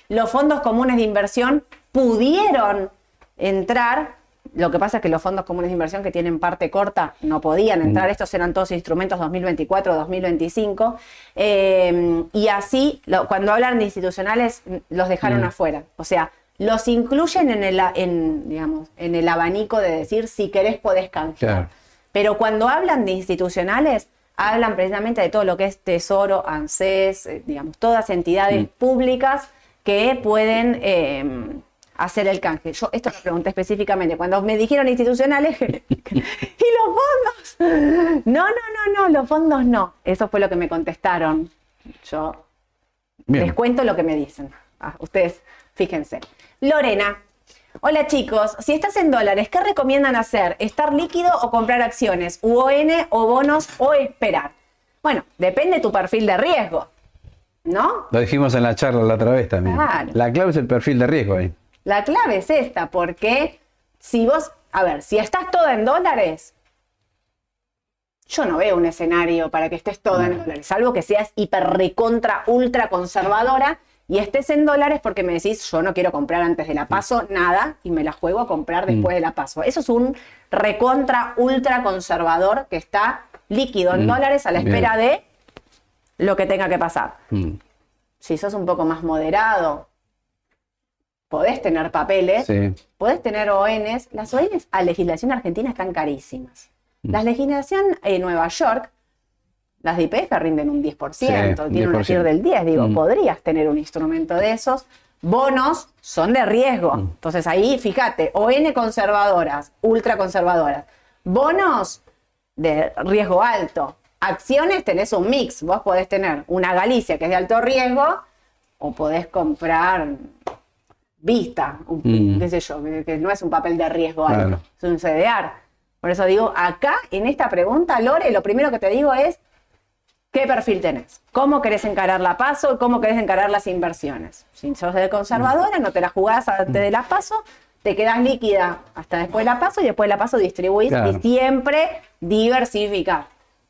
Los fondos comunes de inversión pudieron entrar. Lo que pasa es que los fondos comunes de inversión que tienen parte corta no podían entrar. Estos eran todos instrumentos 2024-2025. Eh, y así, lo- cuando hablan de institucionales, mm, los dejaron afuera. O sea, los incluyen en el, en, digamos, en el abanico de decir si querés podés canjear. Claro. Pero cuando hablan de institucionales, hablan precisamente de todo lo que es Tesoro, ANSES, eh, digamos, todas entidades públicas que pueden eh, hacer el canje. Yo esto lo pregunté específicamente. Cuando me dijeron institucionales, ¿y los fondos? No, no, no, no, los fondos no. Eso fue lo que me contestaron. Yo Bien. les cuento lo que me dicen. Ah, ustedes, fíjense. Lorena. Hola chicos, si estás en dólares, ¿qué recomiendan hacer? ¿Estar líquido o comprar acciones? ¿UON o bonos o esperar? Bueno, depende de tu perfil de riesgo, ¿no? Lo dijimos en la charla la otra vez también. Claro. La clave es el perfil de riesgo ahí. La clave es esta, porque si vos, a ver, si estás toda en dólares, yo no veo un escenario para que estés toda en dólares, salvo que seas hiper recontra ultra conservadora y estés en dólares porque me decís, yo no quiero comprar antes de la paso nada y me la juego a comprar después de la paso. Eso es un recontra ultra conservador que está líquido en Mm, dólares a la bien. espera de lo que tenga que pasar. Mm, si sos un poco más moderado, podés tener papeles, Sí. podés tener ONs. Las ONs a legislación argentina están carísimas. Mm. Las legislación en Nueva York, las de IPF rinden un 10%, Sí, tienen una 10%. TIR del 10, digo, Mm. podrías tener un instrumento de esos. Bonos son de riesgo. Mm. Entonces ahí, fíjate, ON conservadoras, ultra conservadoras. Bonos de riesgo alto. Acciones tenés un mix. Vos podés tener una Galicia que es de alto riesgo o podés comprar Vista, un- Mm. qué sé yo, que, no es un papel de riesgo alto, Claro. es un CDR. Por eso digo, acá en esta pregunta, Lore, lo primero que te digo es, ¿qué perfil tenés? ¿Cómo querés encarar la paso cómo querés encarar las inversiones? Si sos de conservadora, no te la jugás antes de la paso, te quedás líquida hasta después de la paso y después de la paso distribuís Claro. y siempre diversificar.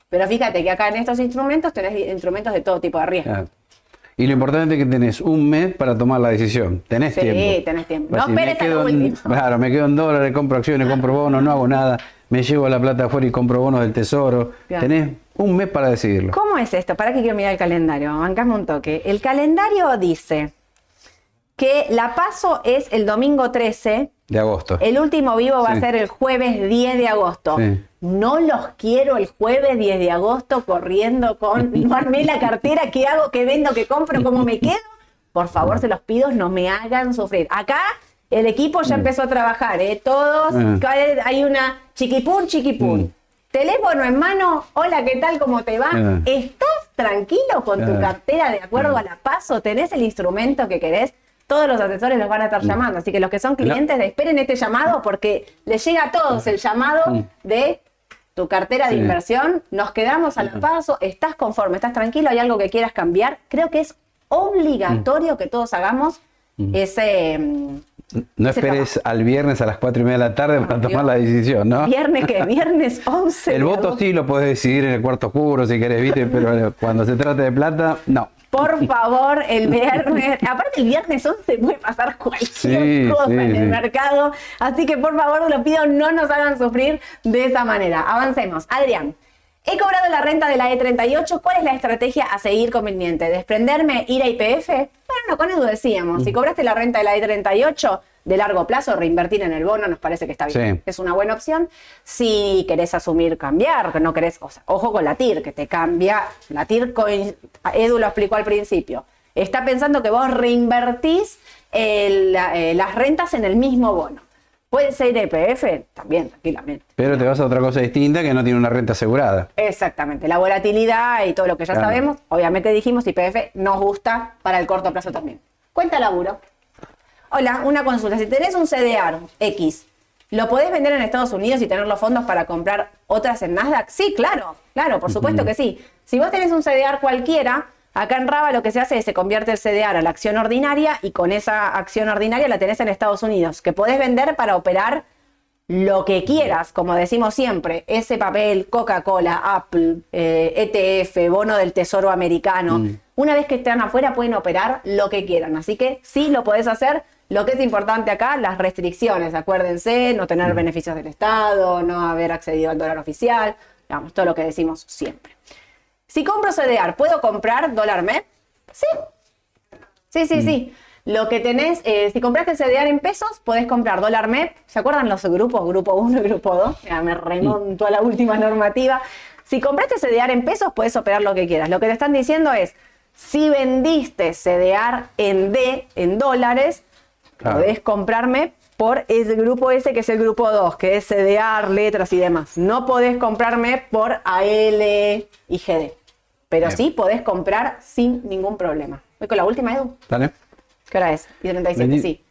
Pero fíjate que acá en estos instrumentos tenés instrumentos de todo tipo de riesgo. Claro. Y lo importante es que tenés un mes para tomar la decisión. Tenés Sí, tiempo. tenés tiempo. No esperes a lo en- último. Claro, me quedo en dólares, compro acciones, compro bonos, no hago nada. Me llevo la plata afuera y compro bonos del tesoro. Claro. Tenés un mes para decidirlo. ¿Cómo es esto? ¿Para qué quiero mirar el calendario? Bancame un toque. El calendario dice que la paso es el domingo 13, De agosto. el último vivo va a ser el jueves 10 de agosto. Sí. No los quiero el jueves 10 de agosto corriendo con, no armé la cartera, ¿qué hago? ¿Qué vendo? ¿Qué compro? ¿Cómo me quedo? Por favor, se los pido, no me hagan sufrir. Acá el equipo ya empezó a trabajar, ¿eh? Todos, Mm. cada- hay una chiquipún, chiquipún. Teléfono en mano, hola, ¿qué tal? ¿Cómo te va? Mm. ¿Estás tranquilo con tu Mm. cartera de acuerdo a la paso? ¿Tenés el instrumento que querés? Todos los asesores los van a estar llamando, así que los que son clientes, esperen este llamado porque les llega a todos el llamado Mm. de tu cartera de Sí. inversión, nos quedamos a la paso, estás conforme, estás tranquilo, hay algo que quieras cambiar. Creo que es obligatorio que todos hagamos ese, mm, No esperes al viernes a las 4 y media de la tarde para tomar la decisión, ¿no? ¿Viernes qué? Viernes 11. El voto agosto. sí lo puedes decidir en el cuarto oscuro si querés, ¿viste? Pero cuando se trata de plata, no. Por favor, el viernes. Aparte, el viernes 11 puede pasar cualquier Sí, cosa sí, en el sí. mercado. Así que, por favor, lo pido, no nos hagan sufrir de esa manera. Avancemos. Adrián. He cobrado la renta de la E38. ¿Cuál es la estrategia a seguir conveniente? ¿Desprenderme, ir a IPF? Bueno, no, con Edu decíamos. Mm. Si cobraste la renta de la E38, de largo plazo, reinvertir en el bono nos parece que está bien. Sí. Es una buena opción. Si querés asumir cambiar, que no querés, o sea, ojo con la TIR, que te cambia. La TIR, coin- Edu lo explicó al principio. Está pensando que vos reinvertís el- eh, las rentas en el mismo bono. Puede ser EPF, también, tranquilamente. Pero te vas a otra cosa distinta que no tiene una renta asegurada. Exactamente, la volatilidad y todo lo que ya Claro. sabemos. Obviamente dijimos IPF nos gusta para el corto plazo también. Cuenta laburo. Hola, una consulta. Si tenés un CDR X, ¿lo podés vender en Estados Unidos y tener los fondos para comprar otras en Nasdaq? Sí, claro, claro, por supuesto que sí. Si vos tenés un CDR cualquiera, acá en Raba lo que se hace es se convierte el CDR a la acción ordinaria y con esa acción ordinaria la tenés en Estados Unidos, que podés vender para operar lo que quieras, como decimos siempre, ese papel, Coca-Cola, Apple, eh, ETF, bono del Tesoro americano, una vez que están afuera pueden operar lo que quieran, así que sí lo podés hacer. Lo que es importante acá, las restricciones, acuérdense, no tener beneficios del Estado, no haber accedido al dólar oficial, digamos, todo lo que decimos siempre. Si compro CDR, ¿puedo comprar dólar MEP? Sí, Sí, sí, sí. Lo que tenés, eh, si compraste CDR en pesos, podés comprar dólar MEP. ¿Se acuerdan los grupos? Grupo 1 y grupo 2. Ya me remonto a la última normativa. Si compraste CDR en pesos, podés operar lo que quieras. Lo que te están diciendo es, si vendiste CDR en D, en dólares, Claro. podés comprarme por el grupo ese que es el grupo 2, que es CDR, letras y demás. No podés comprarme por AL y GD. Pero Bien. sí podés comprar sin ningún problema. Voy con la última, Edu. ¿Dale? ¿Qué hora es? Y 37, Vendí- sí.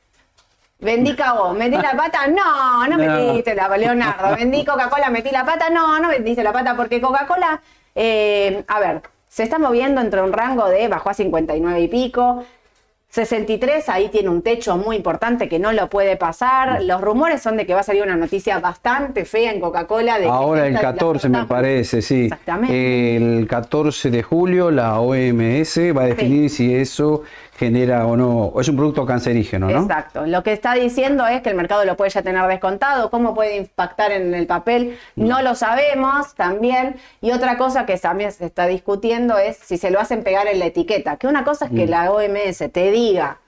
¿Vendí cagó? ¿Metí la pata? No, no, No. metiste la Leonardo. ¿Vendí Coca-Cola? ¿Metí la pata? No, no metiste la pata porque Coca-Cola, eh, a ver, se está moviendo entre un rango de bajó a 59 y pico. 63, ahí tiene un techo muy importante que no lo puede pasar. Los rumores son de que va a salir una noticia bastante fea en Coca-Cola. Ahora el está 14 me parece, sí. Exactamente. El 14 de julio la OMS va a definir si eso genera o no, es un producto cancerígeno, ¿no? Exacto. Lo que está diciendo es que el mercado lo puede ya tener descontado. ¿Cómo puede impactar en el papel? No lo sabemos también. Y otra cosa que también se está discutiendo es si se lo hacen pegar en la etiqueta. Que una cosa es Mm. que la OMS te diga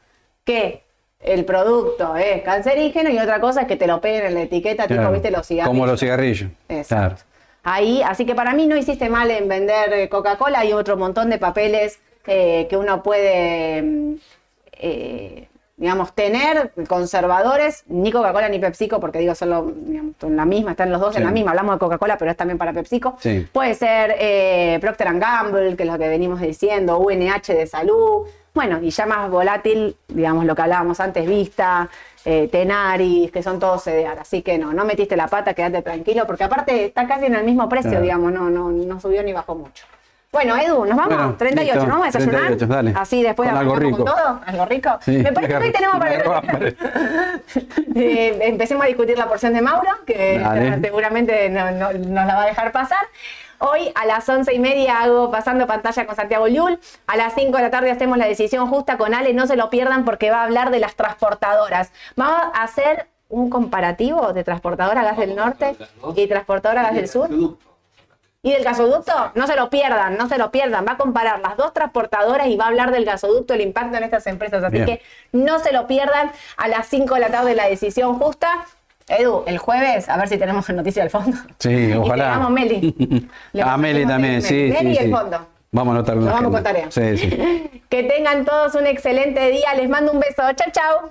que el producto es cancerígeno y otra cosa es que te lo peguen en la etiqueta, tipo, Claro, viste, los cigarrillos. Como los cigarrillos. Exacto. Claro. Ahí, así que para mí no hiciste mal en vender eh, Coca-Cola, hay otro montón de papeles eh, que uno puede, mm, eh, digamos, tener, conservadores, ni Coca-Cola ni PepsiCo, porque digo, son lo- digamos, son la misma, están los dos en la misma, hablamos de Coca-Cola, pero es también para PepsiCo. Sí. Puede ser eh, Procter Gamble, que es lo que venimos diciendo, UNH de salud, bueno, y ya más volátil, digamos, lo que hablábamos antes, Vista, eh, Tenaris, que son todos CDR. Así que no, no metiste la pata, quédate tranquilo, porque aparte está casi en el mismo precio, Claro. digamos, no, no, no subió ni bajó mucho. Bueno, Edu, nos vamos, Bueno, 38, listo, ¿no vamos a desayunar? 38, dale. Así después Con algo arrancamos con rico. todo, algo rico. Sí, Me parece que hoy tenemos para hambre. Eh, empecemos a discutir la porción de Mauro, que Dale. seguramente no, no- nos la va a dejar pasar. Hoy a las once y media hago pasando pantalla con Santiago Liul. A las 5 de la tarde hacemos la decisión justa con Ale. No se lo pierdan porque va a hablar de las transportadoras. Vamos a hacer un comparativo de transportadora gas del norte y transportadora gas del sur. ¿Y del gasoducto? No se lo pierdan, no se lo pierdan. Va a comparar las dos transportadoras y va a hablar del gasoducto, el impacto en estas empresas. Así Bien. que no se lo pierdan a las 5 de la tarde la decisión justa. Edu, el jueves, a ver si tenemos noticia del fondo. Sí, Y ojalá. llegamos Meli. Le A Meli prometemos también, sí, Meli sí, y el sí. fondo. Vamos a anotar Nos vamos con tarea. Sí, sí. Que tengan todos un excelente día. Les mando un beso. Chau, chau.